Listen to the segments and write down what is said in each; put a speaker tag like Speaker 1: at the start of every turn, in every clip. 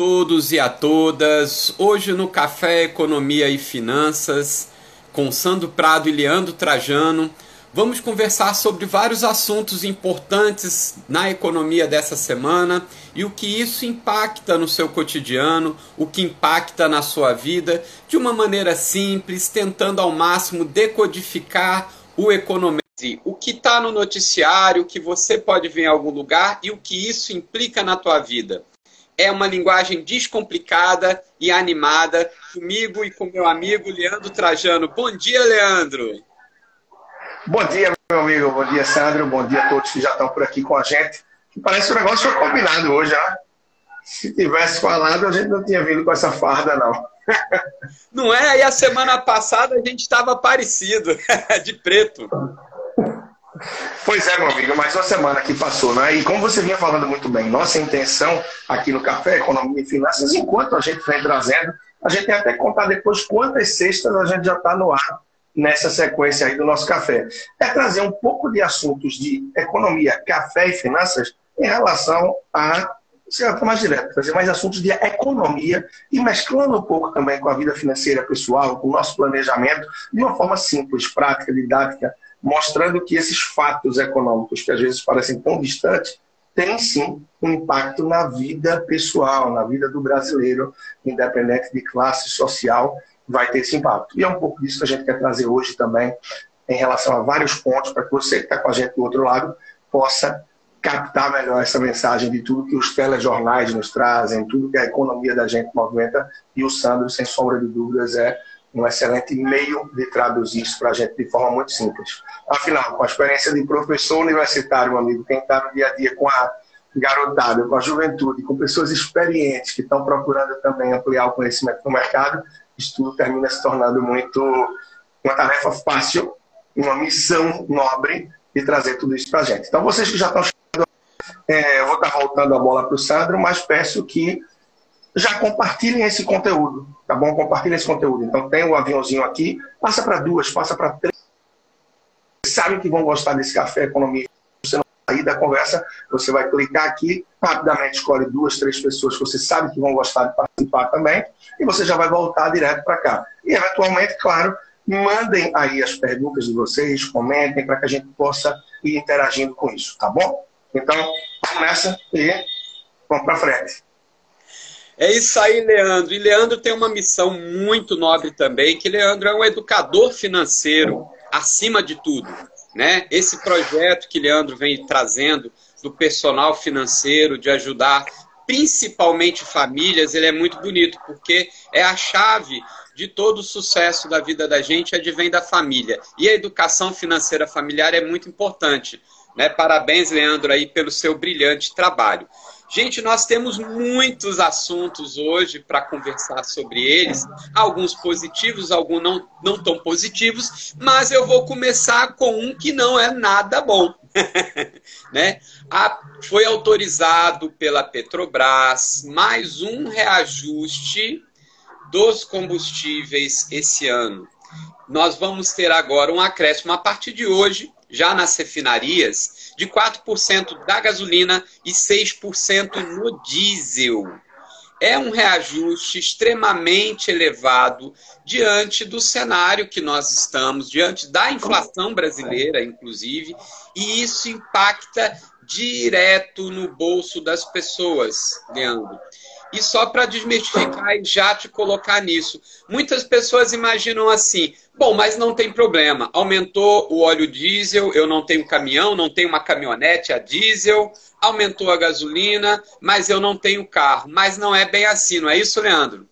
Speaker 1: todos e a todas. Hoje no Café Economia e Finanças, com Sandro Prado e Leandro Trajano, vamos conversar sobre vários assuntos importantes na economia dessa semana e o que isso impacta no seu cotidiano, o que impacta na sua vida, de uma maneira simples, tentando ao máximo decodificar o economia. O que está no noticiário, que você pode ver em algum lugar e o que isso implica na tua vida é uma linguagem descomplicada e animada, comigo e com meu amigo Leandro Trajano. Bom dia, Leandro.
Speaker 2: Bom dia, meu amigo. Bom dia, Sandro. Bom dia a todos que já estão por aqui com a gente. Parece que o negócio foi combinado hoje, né? Se tivesse falado, a gente não tinha vindo com essa farda, não.
Speaker 1: Não é? E a semana passada a gente estava parecido, de preto.
Speaker 2: Pois é, meu amigo, mais uma semana que passou, né? E como você vinha falando muito bem, nossa intenção aqui no Café Economia e Finanças, enquanto a gente vem trazendo, a gente tem até que contar depois quantas sextas a gente já está no ar nessa sequência aí do nosso café. É trazer um pouco de assuntos de economia, café e finanças em relação a ser mais direto, trazer mais assuntos de economia e mesclando um pouco também com a vida financeira pessoal, com o nosso planejamento, de uma forma simples, prática, didática, mostrando que esses fatos econômicos, que às vezes parecem tão distantes, têm sim um impacto na vida pessoal, na vida do brasileiro, independente de classe social, vai ter esse impacto. E é um pouco disso que a gente quer trazer hoje também, em relação a vários pontos, para que você que está com a gente do outro lado possa captar melhor essa mensagem de tudo que os telejornais nos trazem, tudo que a economia da gente movimenta. E o Sandro, sem sombra de dúvidas, é um excelente meio de traduzir isso para a gente de forma muito simples. Afinal, com a experiência de professor universitário, amigo, quem está no dia a dia com a garotada, com a juventude, com pessoas experientes que estão procurando também ampliar o conhecimento no mercado, isso tudo termina se tornando muito uma tarefa fácil, uma missão nobre de trazer tudo isso para a gente. Então, vocês que já estão chegando, é, eu vou estar voltando a bola para o Sandro, mas peço que já compartilhem esse conteúdo, tá bom? Compartilhem esse conteúdo. Então tem o um aviãozinho aqui, passa para duas, passa para três. Sabem que vão gostar desse café economia. Você não sair da conversa, você vai clicar aqui, rapidamente escolhe duas, três pessoas que você sabe que vão gostar de participar também, e você já vai voltar direto para cá. E eventualmente, claro, mandem aí as perguntas de vocês, comentem para que a gente possa ir interagindo com isso, tá bom? Então, nessa e vamos para frente.
Speaker 1: É isso aí, Leandro. E Leandro tem uma missão muito nobre também, que Leandro é um educador financeiro, acima de tudo. Né? Esse projeto que Leandro vem trazendo do personal financeiro, de ajudar principalmente famílias, ele é muito bonito, porque é a chave de todo o sucesso da vida da gente, advém da família. E a educação financeira familiar é muito importante. Né? Parabéns, Leandro, aí pelo seu brilhante trabalho. Gente, nós temos muitos assuntos hoje para conversar sobre eles, alguns positivos, alguns não, não tão positivos, mas eu vou começar com um que não é nada bom. né? A, foi autorizado pela Petrobras mais um reajuste dos combustíveis esse ano. Nós vamos ter agora um acréscimo a partir de hoje, já nas refinarias, de 4% da gasolina e 6% no diesel. É um reajuste extremamente elevado diante do cenário que nós estamos, diante da inflação brasileira, inclusive, e isso impacta direto no bolso das pessoas, Leandro. E só para desmistificar e já te colocar nisso, muitas pessoas imaginam assim: bom, mas não tem problema, aumentou o óleo diesel, eu não tenho caminhão, não tenho uma caminhonete a diesel, aumentou a gasolina, mas eu não tenho carro. Mas não é bem assim, não é isso, Leandro?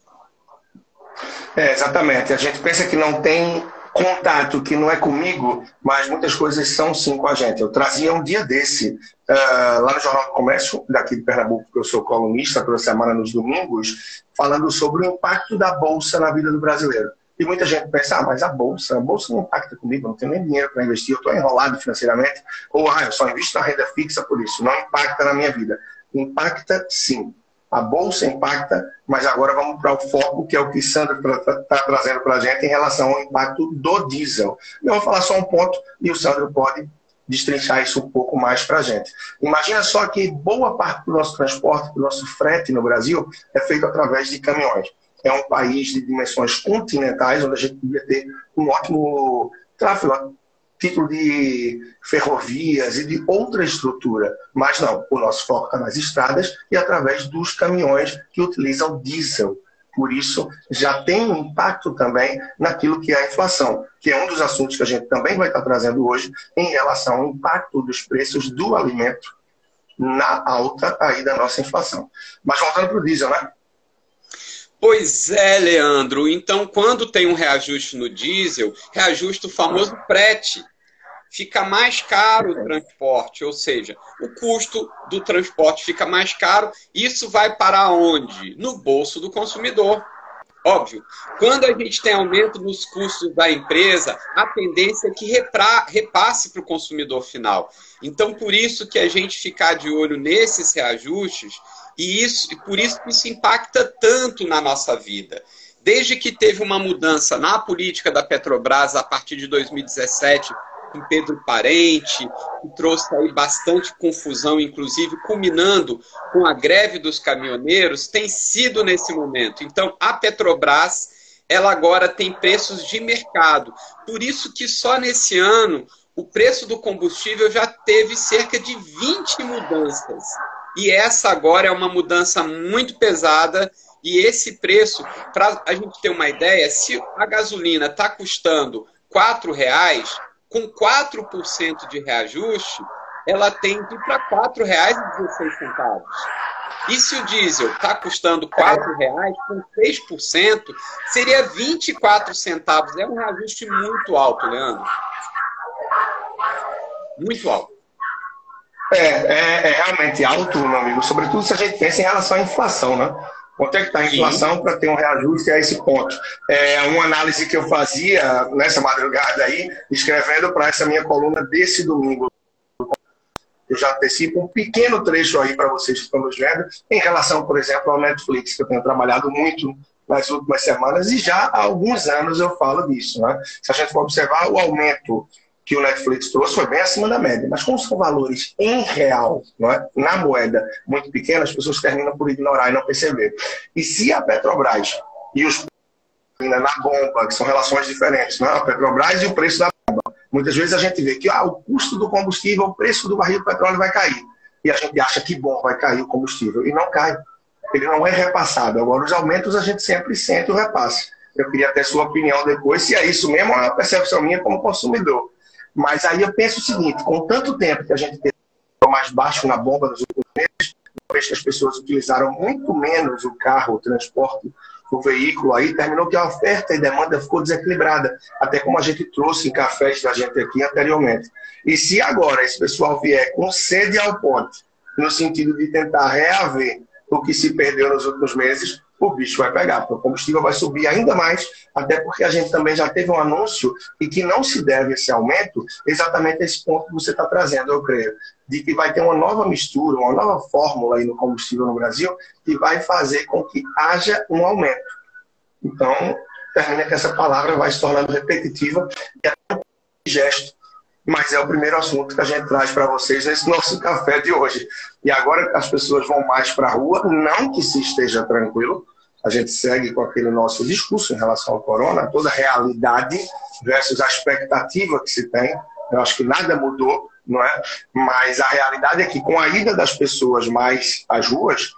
Speaker 2: É, exatamente. A gente pensa que não tem contato que não é comigo, mas muitas coisas são sim com a gente. Eu trazia um dia desse, uh, lá no Jornal do Comércio, daqui de Pernambuco, que eu sou colunista toda semana nos domingos, falando sobre o impacto da Bolsa na vida do brasileiro. E muita gente pensa, ah, mas a Bolsa, a Bolsa não impacta comigo, não tenho nem dinheiro para investir, eu estou enrolado financeiramente, ou ah, eu só invisto na renda fixa por isso, não impacta na minha vida. Impacta sim. A bolsa impacta, mas agora vamos para o foco, que é o que Sandra está tá trazendo para a gente em relação ao impacto do diesel. Eu vou falar só um ponto e o Sandro pode destrinchar isso um pouco mais para a gente. Imagina só que boa parte do nosso transporte, do nosso frete no Brasil, é feito através de caminhões. É um país de dimensões continentais, onde a gente devia ter um ótimo tráfego, título de ferrovias e de outra estrutura. Mas não, o nosso foco está nas estradas e através dos caminhões que utilizam diesel. Por isso, já tem um impacto também naquilo que é a inflação, que é um dos assuntos que a gente também vai estar trazendo hoje em relação ao impacto dos preços do alimento na alta aí da nossa inflação. Mas voltando para o diesel, né?
Speaker 1: Pois é, Leandro. Então, quando tem um reajuste no diesel, reajusta o famoso prete fica mais caro o transporte, ou seja, o custo do transporte fica mais caro. Isso vai para onde? No bolso do consumidor. Óbvio, quando a gente tem aumento nos custos da empresa, a tendência é que repra, repasse para o consumidor final. Então, por isso que a gente ficar de olho nesses reajustes, e isso, por isso que isso impacta tanto na nossa vida. Desde que teve uma mudança na política da Petrobras a partir de 2017, com Pedro Parente, que trouxe aí bastante confusão, inclusive culminando com a greve dos caminhoneiros, tem sido nesse momento. Então, a Petrobras, ela agora tem preços de mercado. Por isso que só nesse ano o preço do combustível já teve cerca de 20 mudanças. E essa agora é uma mudança muito pesada. E esse preço, para a gente ter uma ideia, se a gasolina está custando R$ reais, com 4% de reajuste, ela tem de ir para R$ 4,16. E se o diesel está custando R$ 4,00, com 6%, seria 24 centavos. É um reajuste muito alto, Leandro. Muito alto.
Speaker 2: É, é, é realmente alto, meu amigo, sobretudo se a gente pensa em relação à inflação, né? Quanto é que está a inflação para ter um reajuste a esse ponto? É uma análise que eu fazia nessa madrugada aí, escrevendo para essa minha coluna desse domingo. Eu já antecipo um pequeno trecho aí para vocês que estão nos vendo, em relação, por exemplo, ao Netflix, que eu tenho trabalhado muito nas últimas semanas, e já há alguns anos eu falo disso. Né? Se a gente for observar o aumento que o Netflix trouxe foi bem acima da média. Mas como são valores em real, é? na moeda muito pequena, as pessoas terminam por ignorar e não perceber. E se a Petrobras e os na bomba, que são relações diferentes, não? É? a Petrobras e o preço da bomba. Muitas vezes a gente vê que ah, o custo do combustível, o preço do barril de petróleo vai cair. E a gente acha que bom, vai cair o combustível. E não cai. Ele não é repassado. Agora, os aumentos a gente sempre sente o repasse. Eu queria ter sua opinião depois, se é isso mesmo, é uma percepção minha como consumidor. Mas aí eu penso o seguinte: com tanto tempo que a gente teve mais baixo na bomba nos últimos meses, uma que as pessoas utilizaram muito menos o carro, o transporte, o veículo, aí terminou que a oferta e demanda ficou desequilibrada, até como a gente trouxe em cafés da gente aqui anteriormente. E se agora esse pessoal vier com sede ao ponte, no sentido de tentar reaver o que se perdeu nos últimos meses, o bicho vai pegar, porque o combustível vai subir ainda mais, até porque a gente também já teve um anúncio e que não se deve esse aumento exatamente esse ponto que você está trazendo, eu creio, de que vai ter uma nova mistura, uma nova fórmula aí no combustível no Brasil que vai fazer com que haja um aumento. Então, termina que essa palavra vai se tornando repetitiva e até um gesto mas é o primeiro assunto que a gente traz para vocês nesse nosso café de hoje. E agora as pessoas vão mais para a rua, não que se esteja tranquilo, a gente segue com aquele nosso discurso em relação ao corona, toda a realidade versus a expectativa que se tem. Eu acho que nada mudou, não é? Mas a realidade é que com a ida das pessoas mais às ruas,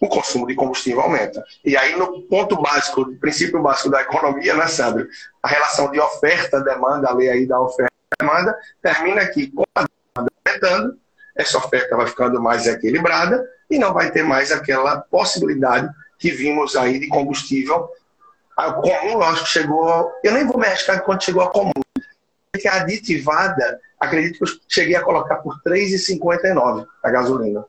Speaker 2: o consumo de combustível aumenta. E aí, no ponto básico, o princípio básico da economia, né, Sandro? A relação de oferta-demanda, a lei aí da oferta demanda, termina aqui com a demanda aumentando, essa oferta vai ficando mais equilibrada e não vai ter mais aquela possibilidade que vimos aí de combustível a comum, lógico, chegou. Eu nem vou me arriscar quando chegou a comum. Que a aditivada, acredito que eu cheguei a colocar por R$ 3,59 a gasolina.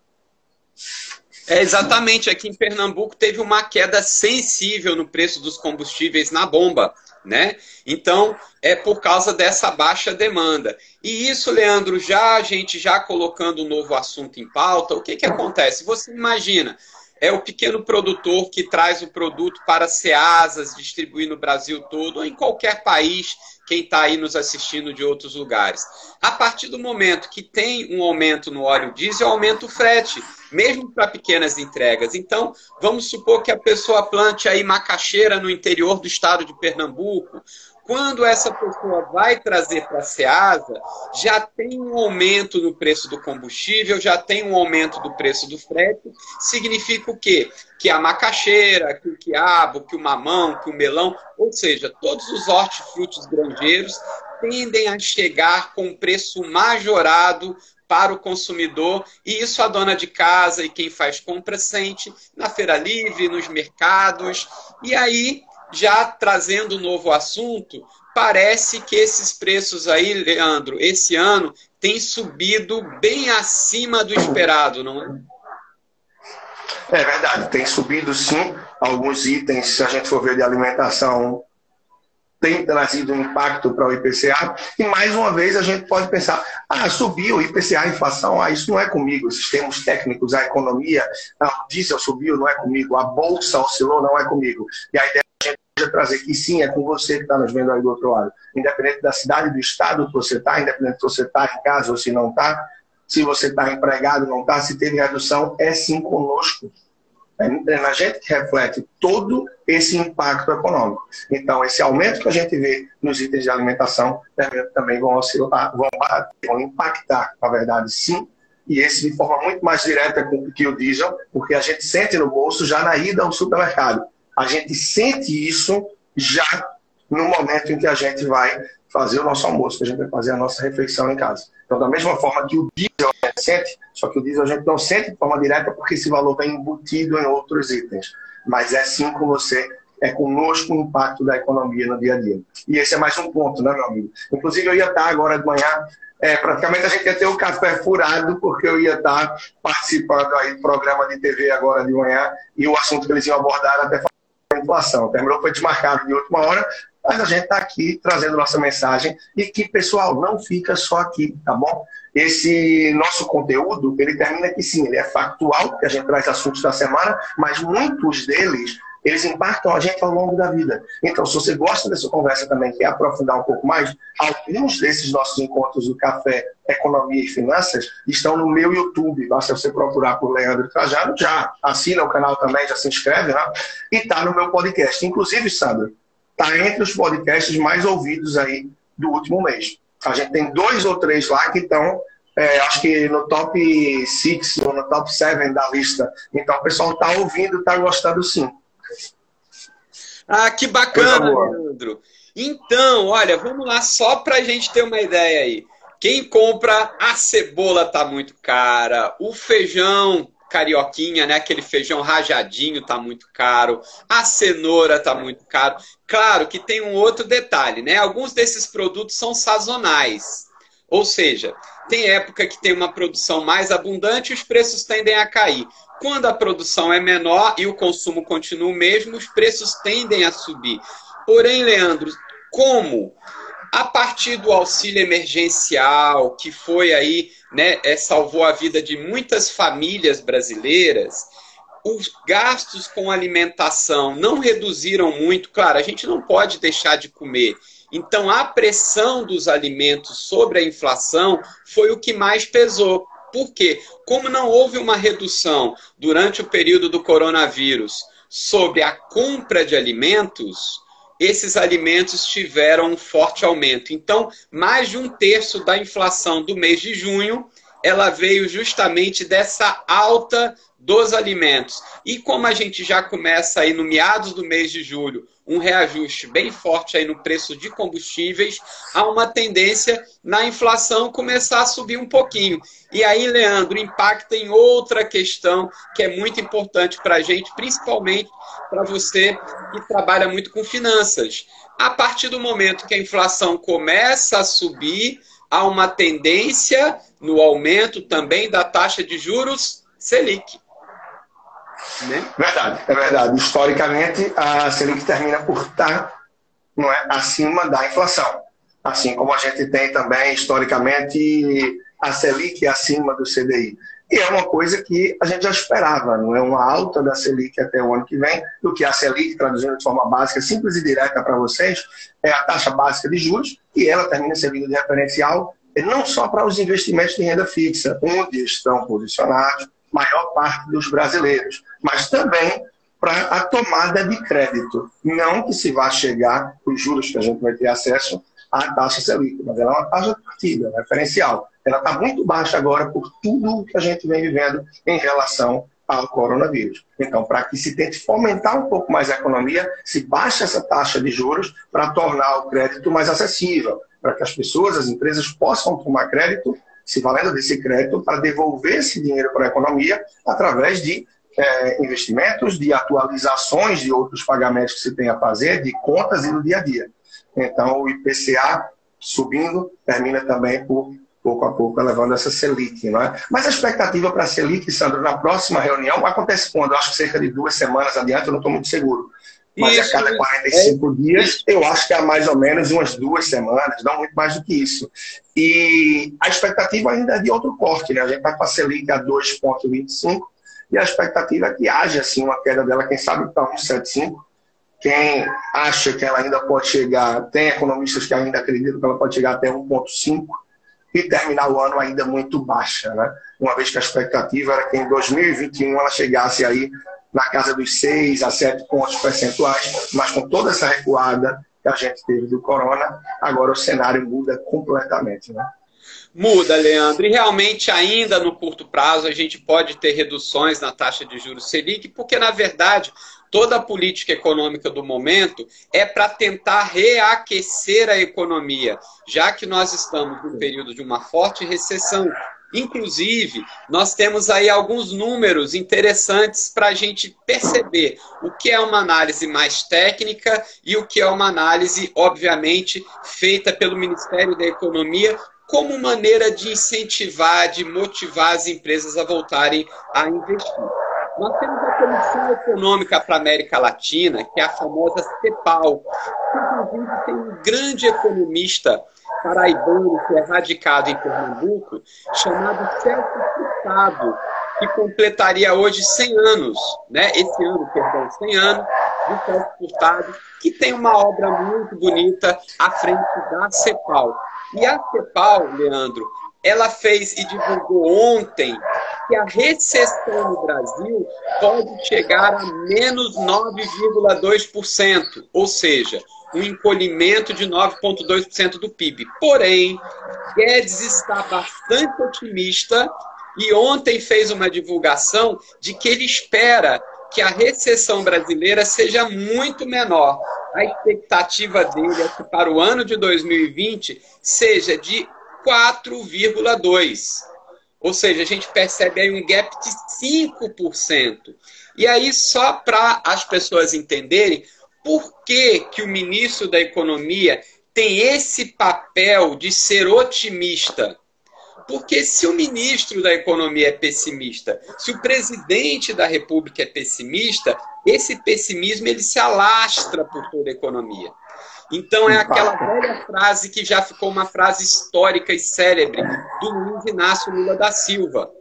Speaker 1: É exatamente, aqui em Pernambuco teve uma queda sensível no preço dos combustíveis na bomba né? Então, é por causa dessa baixa demanda. E isso, Leandro, já a gente já colocando um novo assunto em pauta, o que, que acontece? Você imagina, é o pequeno produtor que traz o produto para Ceasas, distribuir no Brasil todo, ou em qualquer país, quem está aí nos assistindo de outros lugares. A partir do momento que tem um aumento no óleo diesel, aumenta o frete, mesmo para pequenas entregas. Então, vamos supor que a pessoa plante aí macaxeira no interior do estado de Pernambuco, quando essa pessoa vai trazer para a SEASA, já tem um aumento no preço do combustível, já tem um aumento do preço do frete. Significa o quê? Que a macaxeira, que o quiabo, que o mamão, que o melão, ou seja, todos os hortifrutis granjeiros tendem a chegar com preço majorado para o consumidor, e isso a dona de casa e quem faz compra sente na feira livre, nos mercados, e aí já trazendo um novo assunto, parece que esses preços aí, Leandro, esse ano tem subido bem acima do esperado, não é?
Speaker 2: É verdade, tem subido sim. Alguns itens, se a gente for ver de alimentação, tem trazido um impacto para o IPCA. E mais uma vez a gente pode pensar: ah, subiu o IPCA, a inflação, ah, isso não é comigo. Os sistemas técnicos, a economia, ah, o diesel subiu, não é comigo. A bolsa oscilou, não é comigo. E a ideia trazer que sim, é com você que está nos vendo aí do outro lado. Independente da cidade, do estado que você está, independente se você está em casa ou se não está, se você está empregado, não está, se teve redução, é sim conosco. É na gente que reflete todo esse impacto econômico. Então, esse aumento que a gente vê nos itens de alimentação também vão, oscilar, vão, vão impactar, na verdade, sim, e esse de forma muito mais direta que o diesel, porque a gente sente no bolso já na ida ao supermercado a gente sente isso já no momento em que a gente vai fazer o nosso almoço, que a gente vai fazer a nossa refeição em casa. Então, da mesma forma que o diesel a gente sente, só que o diesel a gente não sente de forma direta porque esse valor vem embutido em outros itens. Mas é sim com você, é conosco o impacto da economia no dia a dia. E esse é mais um ponto, né, meu amigo? Inclusive, eu ia estar agora de manhã é, praticamente a gente ia ter o café furado, porque eu ia estar participando aí do programa de TV agora de manhã, e o assunto que eles iam abordar até inflação. Terminou foi desmarcado de última hora, mas a gente está aqui trazendo nossa mensagem e que, pessoal, não fica só aqui, tá bom? Esse nosso conteúdo, ele termina aqui sim, ele é factual, porque a gente traz assuntos da semana, mas muitos deles eles impactam a gente ao longo da vida. Então, se você gosta dessa conversa também, quer aprofundar um pouco mais, alguns desses nossos encontros do Café Economia e Finanças estão no meu YouTube. Basta você procurar por Leandro Trajano, já assina o canal também, já se inscreve, né? E está no meu podcast. Inclusive, Sandra, está entre os podcasts mais ouvidos aí do último mês. A gente tem dois ou três lá que estão é, acho que no top 6 ou no top 7 da lista. Então o pessoal está ouvindo, está gostando sim.
Speaker 1: Ah, que bacana, Leandro. Então, olha, vamos lá só para a gente ter uma ideia aí. Quem compra a cebola tá muito cara, o feijão carioquinha, né? Aquele feijão rajadinho tá muito caro, a cenoura tá muito caro. Claro que tem um outro detalhe, né? Alguns desses produtos são sazonais. Ou seja, tem época que tem uma produção mais abundante e os preços tendem a cair. Quando a produção é menor e o consumo continua o mesmo, os preços tendem a subir. Porém, Leandro, como a partir do auxílio emergencial, que foi aí, né, é, salvou a vida de muitas famílias brasileiras, os gastos com alimentação não reduziram muito. Claro, a gente não pode deixar de comer. Então, a pressão dos alimentos sobre a inflação foi o que mais pesou. Por quê? Como não houve uma redução durante o período do coronavírus sobre a compra de alimentos, esses alimentos tiveram um forte aumento. Então, mais de um terço da inflação do mês de junho, ela veio justamente dessa alta dos alimentos. E como a gente já começa aí no meados do mês de julho um reajuste bem forte aí no preço de combustíveis, há uma tendência na inflação começar a subir um pouquinho. E aí, Leandro, impacta em outra questão que é muito importante para a gente, principalmente para você que trabalha muito com finanças. A partir do momento que a inflação começa a subir, há uma tendência no aumento também da taxa de juros Selic.
Speaker 2: Né? Verdade, é verdade. Historicamente, a Selic termina por estar não é, acima da inflação. Assim como a gente tem também, historicamente, a Selic acima do CDI. E é uma coisa que a gente já esperava, não é uma alta da Selic até o ano que vem, do que a Selic, traduzindo de forma básica, simples e direta para vocês, é a taxa básica de juros, e ela termina servindo de referencial não só para os investimentos de renda fixa, onde estão posicionados maior parte dos brasileiros, mas também para a tomada de crédito. Não que se vá chegar os juros que a gente vai ter acesso à taxa Selic, mas ela é uma taxa partida, referencial. Ela está muito baixa agora por tudo o que a gente vem vivendo em relação ao coronavírus. Então, para que se tente fomentar um pouco mais a economia, se baixa essa taxa de juros para tornar o crédito mais acessível, para que as pessoas, as empresas possam tomar crédito, se valendo desse crédito, para devolver esse dinheiro para a economia através de é, investimentos, de atualizações de outros pagamentos que se tem a fazer, de contas e no dia a dia. Então, o IPCA subindo termina também por pouco a pouco elevando essa Selic. Não é? Mas a expectativa para a Selic, Sandro, na próxima reunião, acontece quando? Acho que cerca de duas semanas adiante, eu não estou muito seguro. Mas isso, a cada 45 é, dias, eu acho que há mais ou menos umas duas semanas, não muito mais do que isso. E a expectativa ainda é de outro corte, né? A gente vai com a Selic a 2,25 e a expectativa é que haja assim, uma queda dela, quem sabe para 1,75. Quem acha que ela ainda pode chegar, tem economistas que ainda acreditam que ela pode chegar até 1,5 e terminar o ano ainda muito baixa, né? Uma vez que a expectativa era que em 2021 ela chegasse aí na casa dos 6 a 7 pontos percentuais, mas com toda essa recuada que a gente teve do corona, agora o cenário muda completamente, né?
Speaker 1: Muda, Leandro. E realmente, ainda no curto prazo, a gente pode ter reduções na taxa de juros Selic, porque, na verdade, toda a política econômica do momento é para tentar reaquecer a economia, já que nós estamos no período de uma forte recessão. Inclusive, nós temos aí alguns números interessantes para a gente perceber o que é uma análise mais técnica e o que é uma análise, obviamente, feita pelo Ministério da Economia como maneira de incentivar, de motivar as empresas a voltarem a investir. Nós temos a Comissão Econômica para a América Latina, que é a famosa CEPAL, que inclusive tem um grande economista paraibano que é radicado em Pernambuco, chamado Celso Furtado, que completaria hoje 100 anos, né? esse ano, perdão, 100 anos, de Celso Furtado, que tem uma obra muito bonita à frente da CEPAL. E a CEPAL, Leandro, ela fez e divulgou ontem que a recessão no Brasil pode chegar a menos 9,2%, ou seja, um encolhimento de 9,2% do PIB. Porém, Guedes está bastante otimista e ontem fez uma divulgação de que ele espera que a recessão brasileira seja muito menor. A expectativa dele é que para o ano de 2020 seja de 4,2%. Ou seja, a gente percebe aí um gap de 5%. E aí, só para as pessoas entenderem por que, que o ministro da Economia tem esse papel de ser otimista. Porque se o ministro da Economia é pessimista, se o presidente da República é pessimista, esse pessimismo ele se alastra por toda a economia. Então é aquela velha frase que já ficou uma frase histórica e célebre do Luiz Inácio Lula da Silva.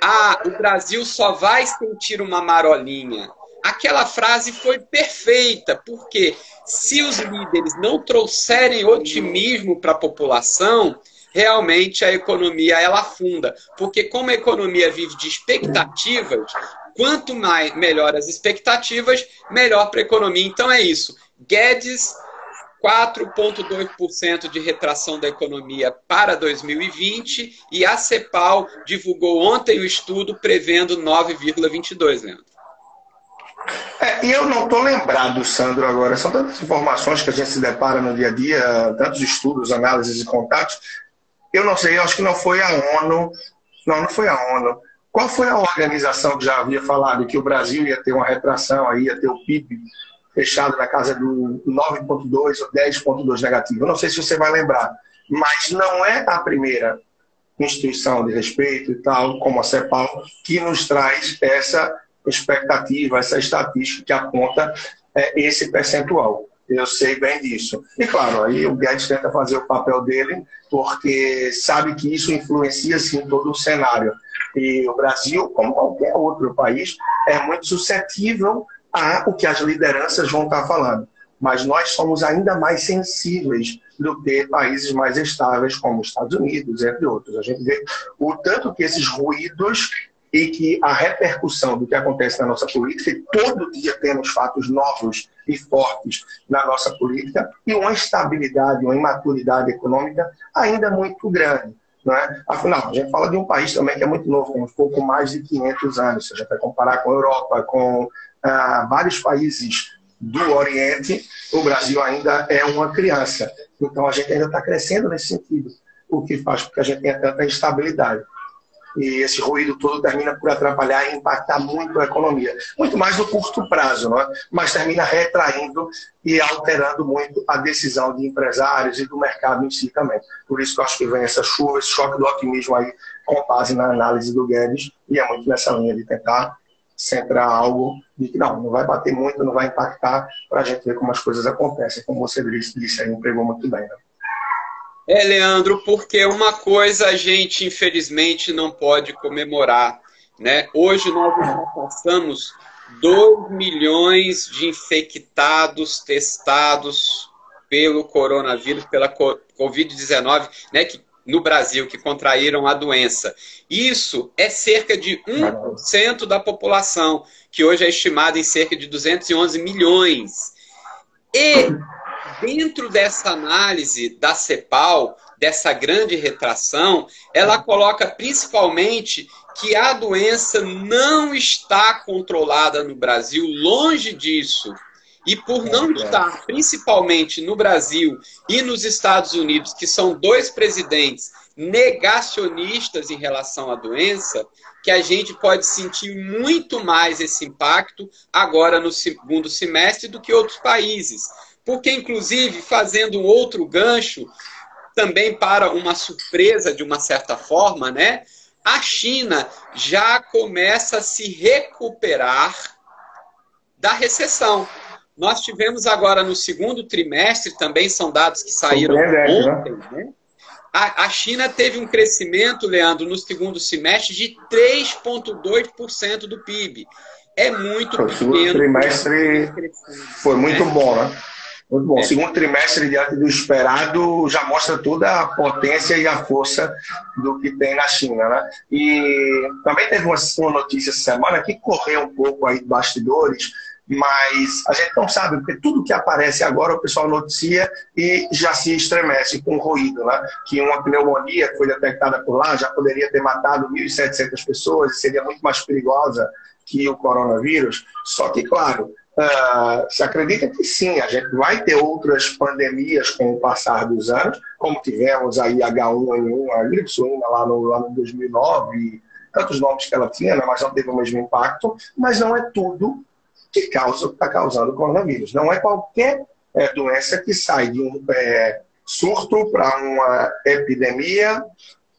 Speaker 1: Ah, o Brasil só vai sentir uma marolinha. Aquela frase foi perfeita, porque se os líderes não trouxerem otimismo para a população, realmente a economia ela afunda. Porque como a economia vive de expectativas, quanto mais melhor as expectativas, melhor para a economia. Então é isso. Guedes 4,2% de retração da economia para 2020 e a CEPAL divulgou ontem o estudo prevendo 9,22%, Leandro.
Speaker 2: É, e eu não estou lembrado, Sandro, agora. São tantas informações que a gente se depara no dia a dia, tantos estudos, análises e contatos. Eu não sei, eu acho que não foi a ONU. Não, não foi a ONU. Qual foi a organização que já havia falado que o Brasil ia ter uma retração, aí ia ter o PIB fechado na casa do 9,2 ou 10,2 negativo. Eu não sei se você vai lembrar, mas não é a primeira instituição de respeito e tal, como a CEPAL, que nos traz essa expectativa, essa estatística que aponta é, esse percentual. Eu sei bem disso. E claro, aí o Guedes tenta fazer o papel dele, porque sabe que isso influencia sim todo o cenário. E o Brasil, como qualquer outro país, é muito suscetível a o que as lideranças vão estar falando. Mas nós somos ainda mais sensíveis do que países mais estáveis, como os Estados Unidos, entre outros. A gente vê o tanto que esses ruídos e que a repercussão do que acontece na nossa política, e todo dia temos fatos novos e fortes na nossa política, e uma instabilidade, uma imaturidade econômica ainda muito grande. Né? Afinal, a gente fala de um país também que é muito novo, tem um pouco mais de 500 anos. Se a gente vai comparar com a Europa, com vários países do Oriente, o Brasil ainda é uma criança. Então, a gente ainda está crescendo nesse sentido, o que faz com que a gente tenha tanta instabilidade e esse ruído todo termina por atrapalhar e impactar muito a economia. Muito mais no curto prazo, não é? mas termina retraindo e alterando muito a decisão de empresários e do mercado em si também. Por isso que eu acho que vem essa chuva, esse choque do otimismo aí, com base na análise do Guedes, e é muito nessa linha de tentar centrar algo de que não, não vai bater muito, não vai impactar, para a gente ver como as coisas acontecem. Como você disse, disse aí, empregou muito bem. Né?
Speaker 1: É, Leandro, porque uma coisa a gente, infelizmente, não pode comemorar. Né? Hoje nós passamos 2 milhões de infectados testados pelo coronavírus, pela Covid-19, né, que, no Brasil, que contraíram a doença. Isso é cerca de 1% da população, que hoje é estimada em cerca de 211 milhões. E dentro dessa análise da CEPAL, dessa grande retração, ela coloca principalmente que a doença não está controlada no Brasil, longe disso. E por não estar, principalmente no Brasil e nos Estados Unidos, que são dois presidentes negacionistas em relação à doença, que a gente pode sentir muito mais esse impacto agora no segundo semestre do que outros países porque, inclusive, fazendo um outro gancho, também para uma surpresa de uma certa forma, né? A China já começa a se recuperar da recessão. Nós tivemos agora no segundo trimestre, também são dados que saíram né? ontem, né? A, China teve um crescimento, Leandro, no segundo semestre de 3,2% do PIB. É muito
Speaker 2: o pequeno. Segundo trimestre foi muito né? bom, né? Muito bom. É. Segundo trimestre, diante do esperado, já mostra toda a potência e a força do que tem na China. Né? E também teve uma, uma notícia essa semana que correu um pouco aí de bastidores, mas a gente não sabe, porque tudo que aparece agora o pessoal noticia e já se estremece com ruído, né? Que uma pneumonia que foi detectada por lá já poderia ter matado 1.700 pessoas e seria muito mais perigosa que o coronavírus. Só que, claro, Uh, se acredita que sim, a gente vai ter outras pandemias com o passar dos anos, como tivemos aí H1N1, a gripe suína lá no ano 2009, e tantos nomes que ela tinha, né, mas não teve o mesmo impacto, mas não é tudo que causa está causando o coronavírus. Não é qualquer é, doença que sai de um é, surto para uma epidemia,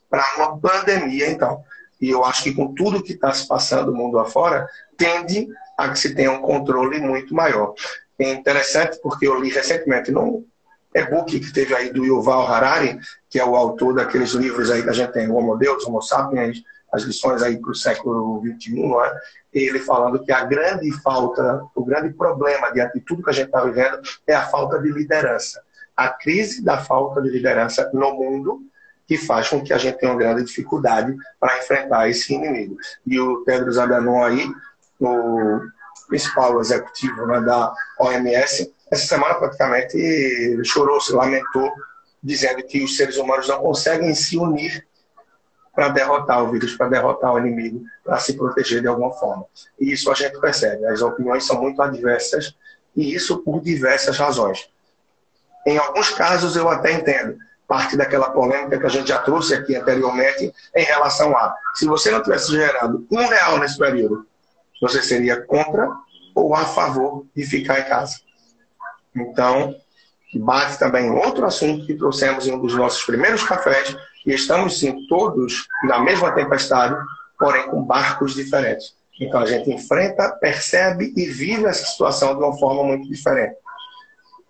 Speaker 2: para uma pandemia, então. E eu acho que com tudo que está se passando mundo afora, tende a que se tenha um controle muito maior. É interessante porque eu li recentemente num e-book que teve aí do Yuval Harari, que é o autor daqueles livros aí que a gente tem, Homo Deus, Homo Sapiens, as lições aí para o século XXI, não é? ele falando que a grande falta, o grande problema de tudo que a gente está vivendo é a falta de liderança. A crise da falta de liderança no mundo que faz com que a gente tenha uma grande dificuldade para enfrentar esse inimigo. E o Tedros Adhanom aí o principal executivo né, da OMS, essa semana praticamente chorou, se lamentou, dizendo que os seres humanos não conseguem se unir para derrotar o vírus, para derrotar o inimigo, para se proteger de alguma forma. E isso a gente percebe. As opiniões são muito adversas e isso por diversas razões. Em alguns casos eu até entendo parte daquela polêmica que a gente já trouxe aqui anteriormente em relação a se você não tivesse gerado um real nesse período você seria contra ou a favor de ficar em casa. Então, bate também outro assunto que trouxemos em um dos nossos primeiros cafés, e estamos sim todos na mesma tempestade, porém com barcos diferentes. Então a gente enfrenta, percebe e vive essa situação de uma forma muito diferente.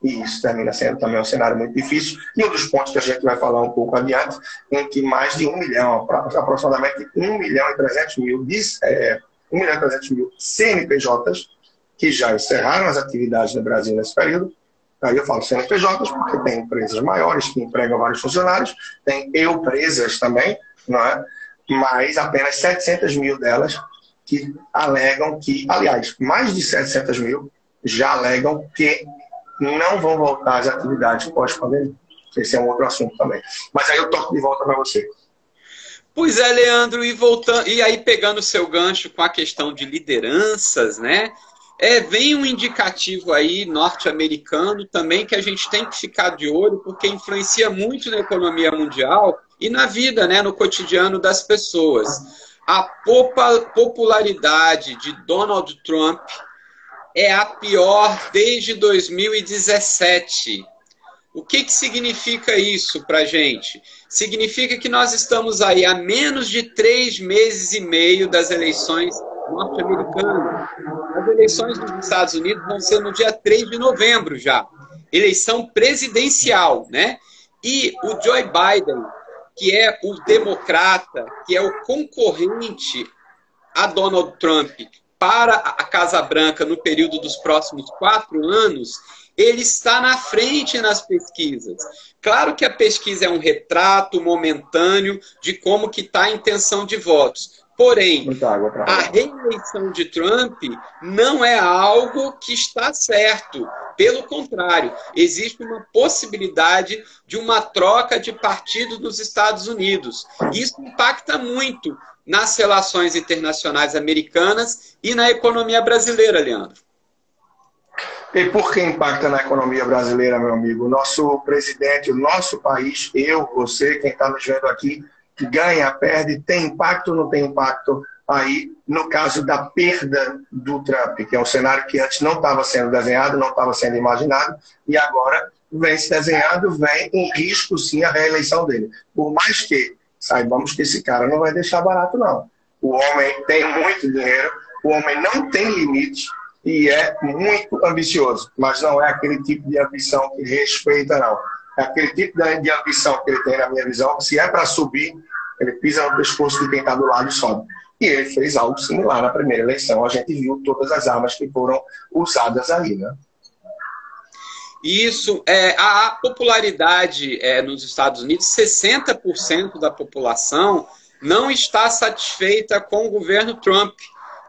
Speaker 2: e isso termina sendo também um cenário muito difícil. E um dos pontos que a gente vai falar um pouco adiante, em que mais de um milhão, aproximadamente 1 milhão e 300 mil, é, 1 milhão e 300 mil CNPJs, que já encerraram as atividades no Brasil nesse período. Aí eu falo CNPJs porque tem empresas maiores que empregam vários funcionários, tem empresas também, não é? mas apenas 700 mil delas que alegam que, aliás, mais de 700 mil já alegam que não vão voltar às atividades pós-pandemia. Esse é um outro assunto também. Mas aí eu toco de volta para você.
Speaker 1: Pois é, Leandro, e voltando, e aí pegando o seu gancho com a questão de lideranças, né? É, vem um indicativo aí norte-americano também que a gente tem que ficar de olho, porque influencia muito na economia mundial e na vida, né, no cotidiano das pessoas. A popularidade de Donald Trump é a pior desde 2017. O que, que significa isso para gente? Significa que nós estamos aí a menos de três meses e meio das eleições norte-americanas. As eleições dos Estados Unidos vão ser no dia 3 de novembro já. Eleição presidencial, né? E o Joe Biden, que é o democrata, que é o concorrente a Donald Trump para a Casa Branca no período dos próximos quatro anos, ele está na frente nas pesquisas. Claro que a pesquisa é um retrato momentâneo de como que está a intenção de votos. Porém, a reeleição de Trump não é algo que está certo. Pelo contrário, existe uma possibilidade de uma troca de partido nos Estados Unidos. Isso impacta muito nas relações internacionais americanas e na economia brasileira, Leandro.
Speaker 2: E por que impacta na economia brasileira, meu amigo? Nosso presidente, o nosso país, eu, você, quem está nos vendo aqui, ganha, perde, tem impacto ou não tem impacto aí no caso da perda do Trump, que é um cenário que antes não estava sendo desenhado, não estava sendo imaginado, e agora vem se desenhando, vem em risco sim a reeleição dele. Por mais que saibamos que esse cara não vai deixar barato, não. O homem tem muito dinheiro, o homem não tem limites e é muito ambicioso, mas não é aquele tipo de ambição que respeita, não aquele tipo de ambição que ele tem, na minha visão, se é para subir, ele pisa no pescoço de quem está do lado e sobe. E ele fez algo similar na primeira eleição. A gente viu todas as armas que foram usadas aí, né?
Speaker 1: Isso, é, a popularidade é, nos Estados Unidos, 60% da população não está satisfeita com o governo Trump.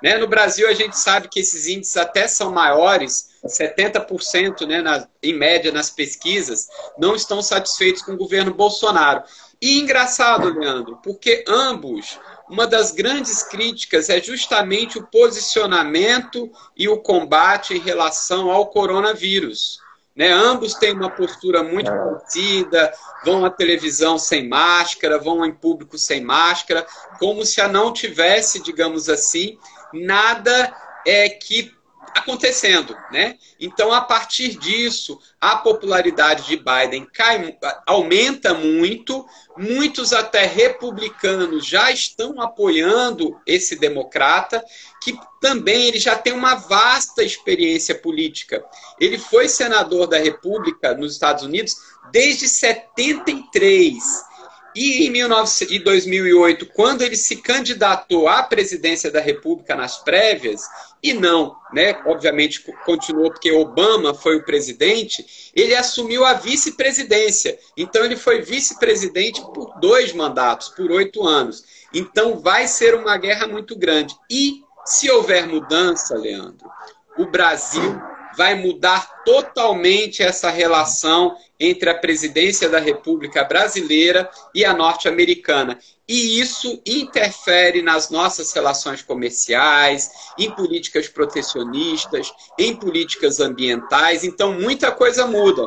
Speaker 1: Né? No Brasil, a gente sabe que esses índices até são maiores, 70%, né, na, em média, nas pesquisas, não estão satisfeitos com o governo Bolsonaro. E engraçado, Leandro, porque ambos, uma das grandes críticas é justamente o posicionamento e o combate em relação ao coronavírus. Né? Ambos têm uma postura muito parecida, vão à televisão sem máscara, vão em público sem máscara, como se a não tivesse, digamos assim, nada é que acontecendo, né? Então, a partir disso, a popularidade de Biden cai, aumenta muito, muitos até republicanos já estão apoiando esse democrata, que também ele já tem uma vasta experiência política. Ele foi senador da República nos Estados Unidos desde 73 e em 19, 2008, quando ele se candidatou à presidência da República nas prévias, e não, né, obviamente continuou porque Obama foi o presidente, ele assumiu a vice-presidência. Então ele foi vice-presidente por dois mandatos, por oito anos. Então vai ser uma guerra muito grande. E se houver mudança, Leandro, o Brasil vai mudar totalmente essa relação entre a presidência da República Brasileira e a norte-americana. E isso interfere nas nossas relações comerciais, em políticas protecionistas, em políticas ambientais. Então, muita coisa muda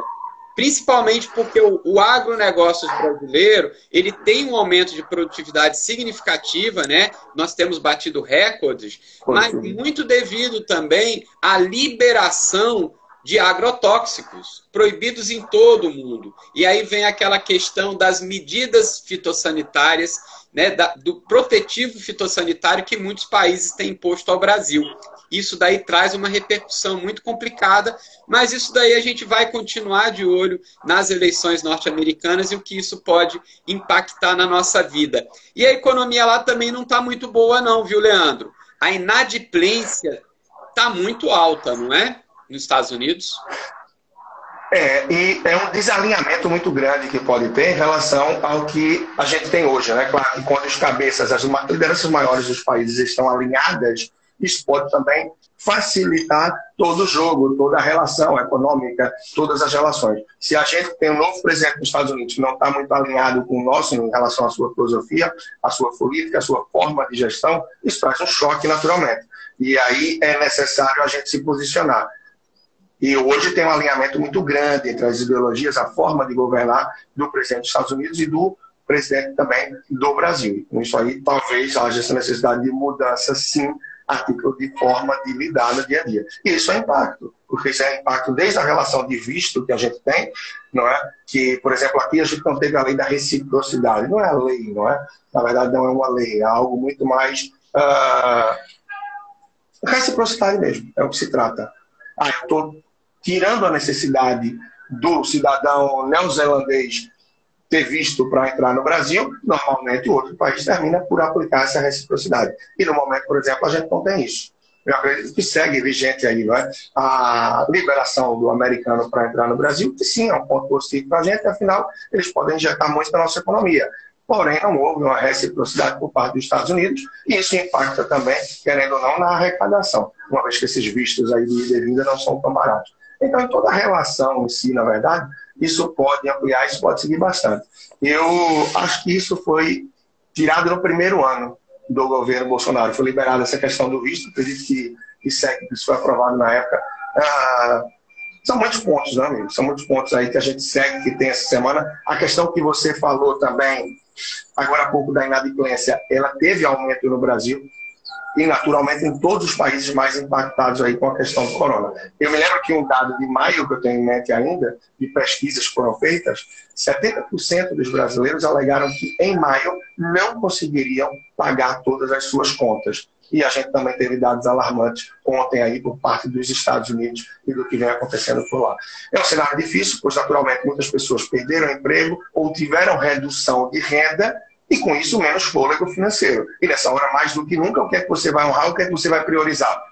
Speaker 1: principalmente porque o, o agronegócio brasileiro ele tem um aumento de produtividade significativa, né? Nós temos batido recordes, mas muito devido também à liberação de agrotóxicos proibidos em todo o mundo. E aí vem aquela questão das medidas fitossanitárias, né, da, do protetivo fitossanitário que muitos países têm imposto ao Brasil. Isso daí traz uma repercussão muito complicada, mas isso daí a gente vai continuar de olho nas eleições norte-americanas e o que isso pode impactar na nossa vida. E a economia lá também não está muito boa, não, viu, Leandro? A inadimplência está muito alta, não é? Nos Estados Unidos.
Speaker 2: É, e é um desalinhamento muito grande que pode ter em relação ao que a gente tem hoje. Né? Claro que quando as cabeças, as lideranças maiores dos países estão alinhadas, isso pode também facilitar todo o jogo, toda a relação econômica, todas as relações. Se a gente tem um novo presidente dos Estados Unidos que não está muito alinhado com o nosso em relação à sua filosofia, à sua política, à sua forma de gestão, isso traz um choque naturalmente. E aí é necessário a gente se posicionar. E hoje tem um alinhamento muito grande entre as ideologias, a forma de governar do presidente dos Estados Unidos e do presidente também do Brasil. Isso aí talvez haja essa necessidade de mudança, sim, a título de forma de lidar no dia a dia. E isso é impacto, porque isso é impacto desde a relação de visto que a gente tem, não é? Que, por exemplo, aqui a gente não teve a lei da reciprocidade. Não é a lei, não é? Na verdade, não é uma lei, é algo muito mais. Uh... reciprocidade mesmo, é o que se trata. Ah, eu estou tirando a necessidade do cidadão neozelandês ter visto para entrar no Brasil, normalmente o outro país termina por aplicar essa reciprocidade. E no momento, por exemplo, a gente não tem isso. Eu acredito que segue vigente aí, não é? A liberação do americano para entrar no Brasil, que sim, é um ponto positivo para a gente, afinal, eles podem injetar muito na nossa economia. Porém, não houve uma reciprocidade por parte dos Estados Unidos, e isso impacta também, querendo ou não, na arrecadação, uma vez que esses vistos aí de ida não são tão baratos. Então, em toda a relação em si, na verdade, isso pode ampliar, isso pode seguir bastante. Eu acho que isso foi tirado no primeiro ano do governo Bolsonaro. Foi liberada essa questão do visto, acredito que, que isso foi aprovado na época. Ah, são muitos pontos, né, amigo? São muitos pontos aí que a gente segue, que tem essa semana. A questão que você falou também, agora há pouco, da inadimplência, ela teve aumento no Brasil e naturalmente em todos os países mais impactados aí com a questão do corona. Eu me lembro que um dado de maio que eu tenho em mente ainda, de pesquisas que foram feitas, 70% dos brasileiros alegaram que em maio não conseguiriam pagar todas as suas contas. E a gente também teve dados alarmantes ontem aí por parte dos Estados Unidos e do que vem acontecendo por lá. É um cenário difícil, pois naturalmente muitas pessoas perderam emprego ou tiveram redução de renda e com isso menos fôlego financeiro. E nessa hora, mais do que nunca, o que é que você vai honrar, o que é que você vai priorizar?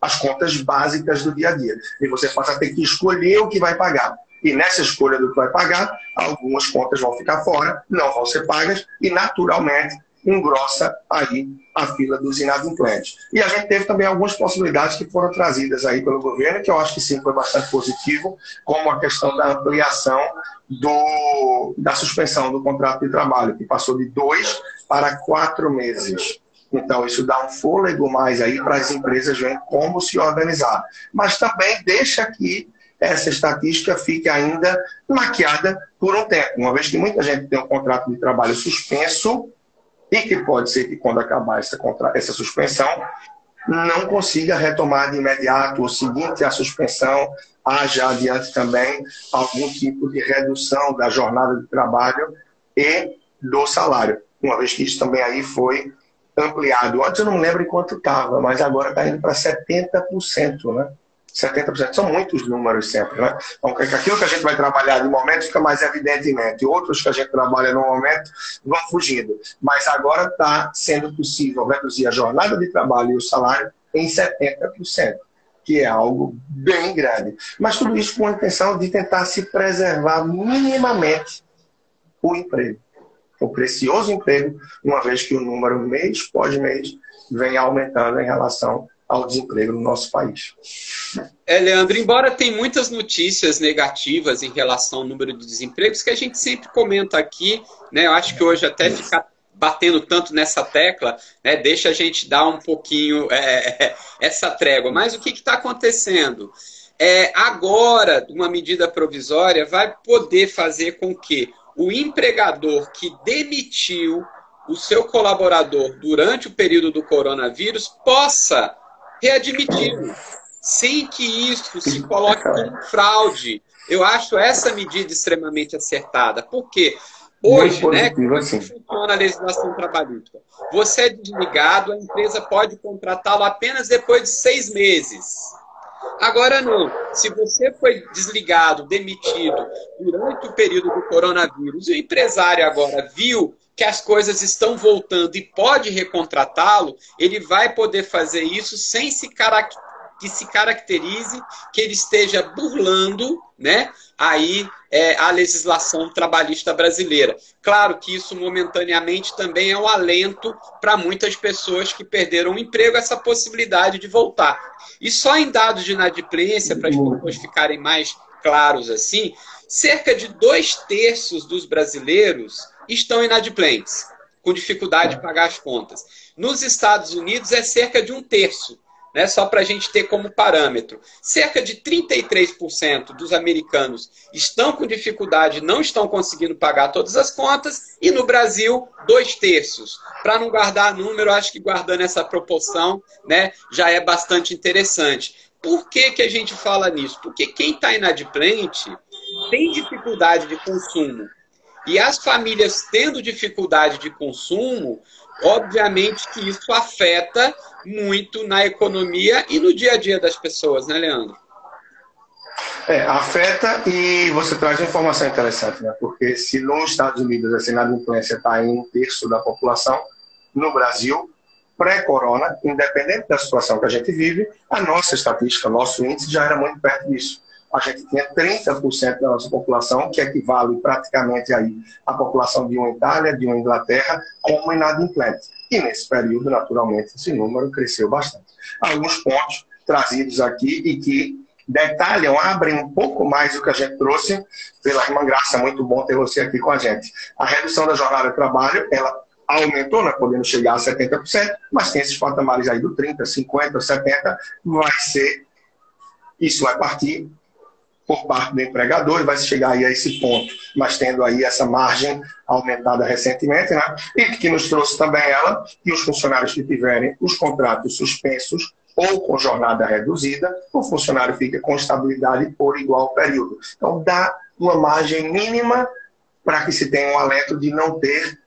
Speaker 2: As contas básicas do dia a dia. E você passa a ter que escolher o que vai pagar. E nessa escolha do que vai pagar, algumas contas vão ficar fora, não vão ser pagas, e naturalmente engrossa aí a fila dos inadimplentes. E a gente teve também algumas possibilidades que foram trazidas aí pelo governo, que eu acho que sim foi bastante positivo, como a questão da ampliação do, da suspensão do contrato de trabalho, que passou de dois para quatro meses. Então, isso dá um fôlego mais aí para as empresas verem como se organizar. Mas também deixa que essa estatística fique ainda maquiada por um tempo, uma vez que muita gente tem um contrato de trabalho suspenso e que pode ser que quando acabar essa, essa suspensão, não consiga retomar de imediato, o seguinte à suspensão, haja adiante também algum tipo de redução da jornada de trabalho e do salário, uma vez que isso também aí foi ampliado. Antes eu não lembro quanto estava, mas agora está indo para 70%, né? 70% são muitos números sempre, né? Então, aquilo que a gente vai trabalhar de momento fica mais evidentemente, outros que a gente trabalha no momento vão fugindo. Mas agora está sendo possível reduzir a jornada de trabalho e o salário em 70%, que é algo bem grande. Mas tudo isso com a intenção de tentar se preservar minimamente o emprego. O precioso emprego, uma vez que o número mês pós mês vem aumentando em relação ao desemprego no nosso país.
Speaker 1: É, Leandro, embora tem muitas notícias negativas em relação ao número de desempregos que a gente sempre comenta aqui, né? Eu acho que hoje até ficar batendo tanto nessa tecla, né, deixa a gente dar um pouquinho é, essa trégua. Mas o que está acontecendo? É, agora, uma medida provisória vai poder fazer com que o empregador que demitiu o seu colaborador durante o período do coronavírus possa readmiti-lo, sem que isso se coloque como fraude. Eu acho essa medida extremamente acertada. Por quê? Hoje, né, como assim. funciona a legislação trabalhista? Você é desligado, a empresa pode contratá-lo apenas depois de seis meses. Agora não. Se você foi desligado, demitido durante o período do coronavírus e o empresário agora viu que as coisas estão voltando e pode recontratá-lo, ele vai poder fazer isso sem se que se caracterize que ele esteja burlando né, aí é, a legislação trabalhista brasileira. Claro que isso momentaneamente também é um alento para muitas pessoas que perderam o emprego, essa possibilidade de voltar. E só em dados de inadimplência, para as pessoas ficarem mais claros assim, cerca de dois terços dos brasileiros estão inadimplentes, com dificuldade de pagar as contas. Nos Estados Unidos é cerca de um terço né, só para a gente ter como parâmetro. Cerca de 33% dos americanos estão com dificuldade, não estão conseguindo pagar todas as contas, e no Brasil, dois terços. Para não guardar número, acho que guardando essa proporção né, já é bastante interessante. Por que, que a gente fala nisso? Porque quem está inadimplente tem dificuldade de consumo. E as famílias tendo dificuldade de consumo, obviamente que isso afeta muito na economia e no dia a dia das pessoas, né, Leandro?
Speaker 2: É, afeta e você traz informação interessante, né? Porque se nos Estados Unidos assim, a inadimplência está em um terço da população, no Brasil, pré-corona, independente da situação que a gente vive, a nossa estatística, nosso índice já era muito perto disso a gente tinha 30% da nossa população, que equivale praticamente aí à população de uma Itália, de uma Inglaterra, como inadimplente. E nesse período, naturalmente, esse número cresceu bastante. Alguns pontos trazidos aqui e que detalham, abrem um pouco mais do que a gente trouxe. Pela irmã Graça, muito bom ter você aqui com a gente. A redução da jornada de trabalho, ela aumentou, né, podendo chegar a 70%, mas tem esses patamares aí do 30%, 50%, 70%, vai ser, isso vai partir por parte do empregador e vai chegar aí a esse ponto, mas tendo aí essa margem aumentada recentemente, né? E que nos trouxe também ela que os funcionários que tiverem os contratos suspensos ou com jornada reduzida, o funcionário fica com estabilidade por igual período. Então dá uma margem mínima para que se tenha um alento de não ter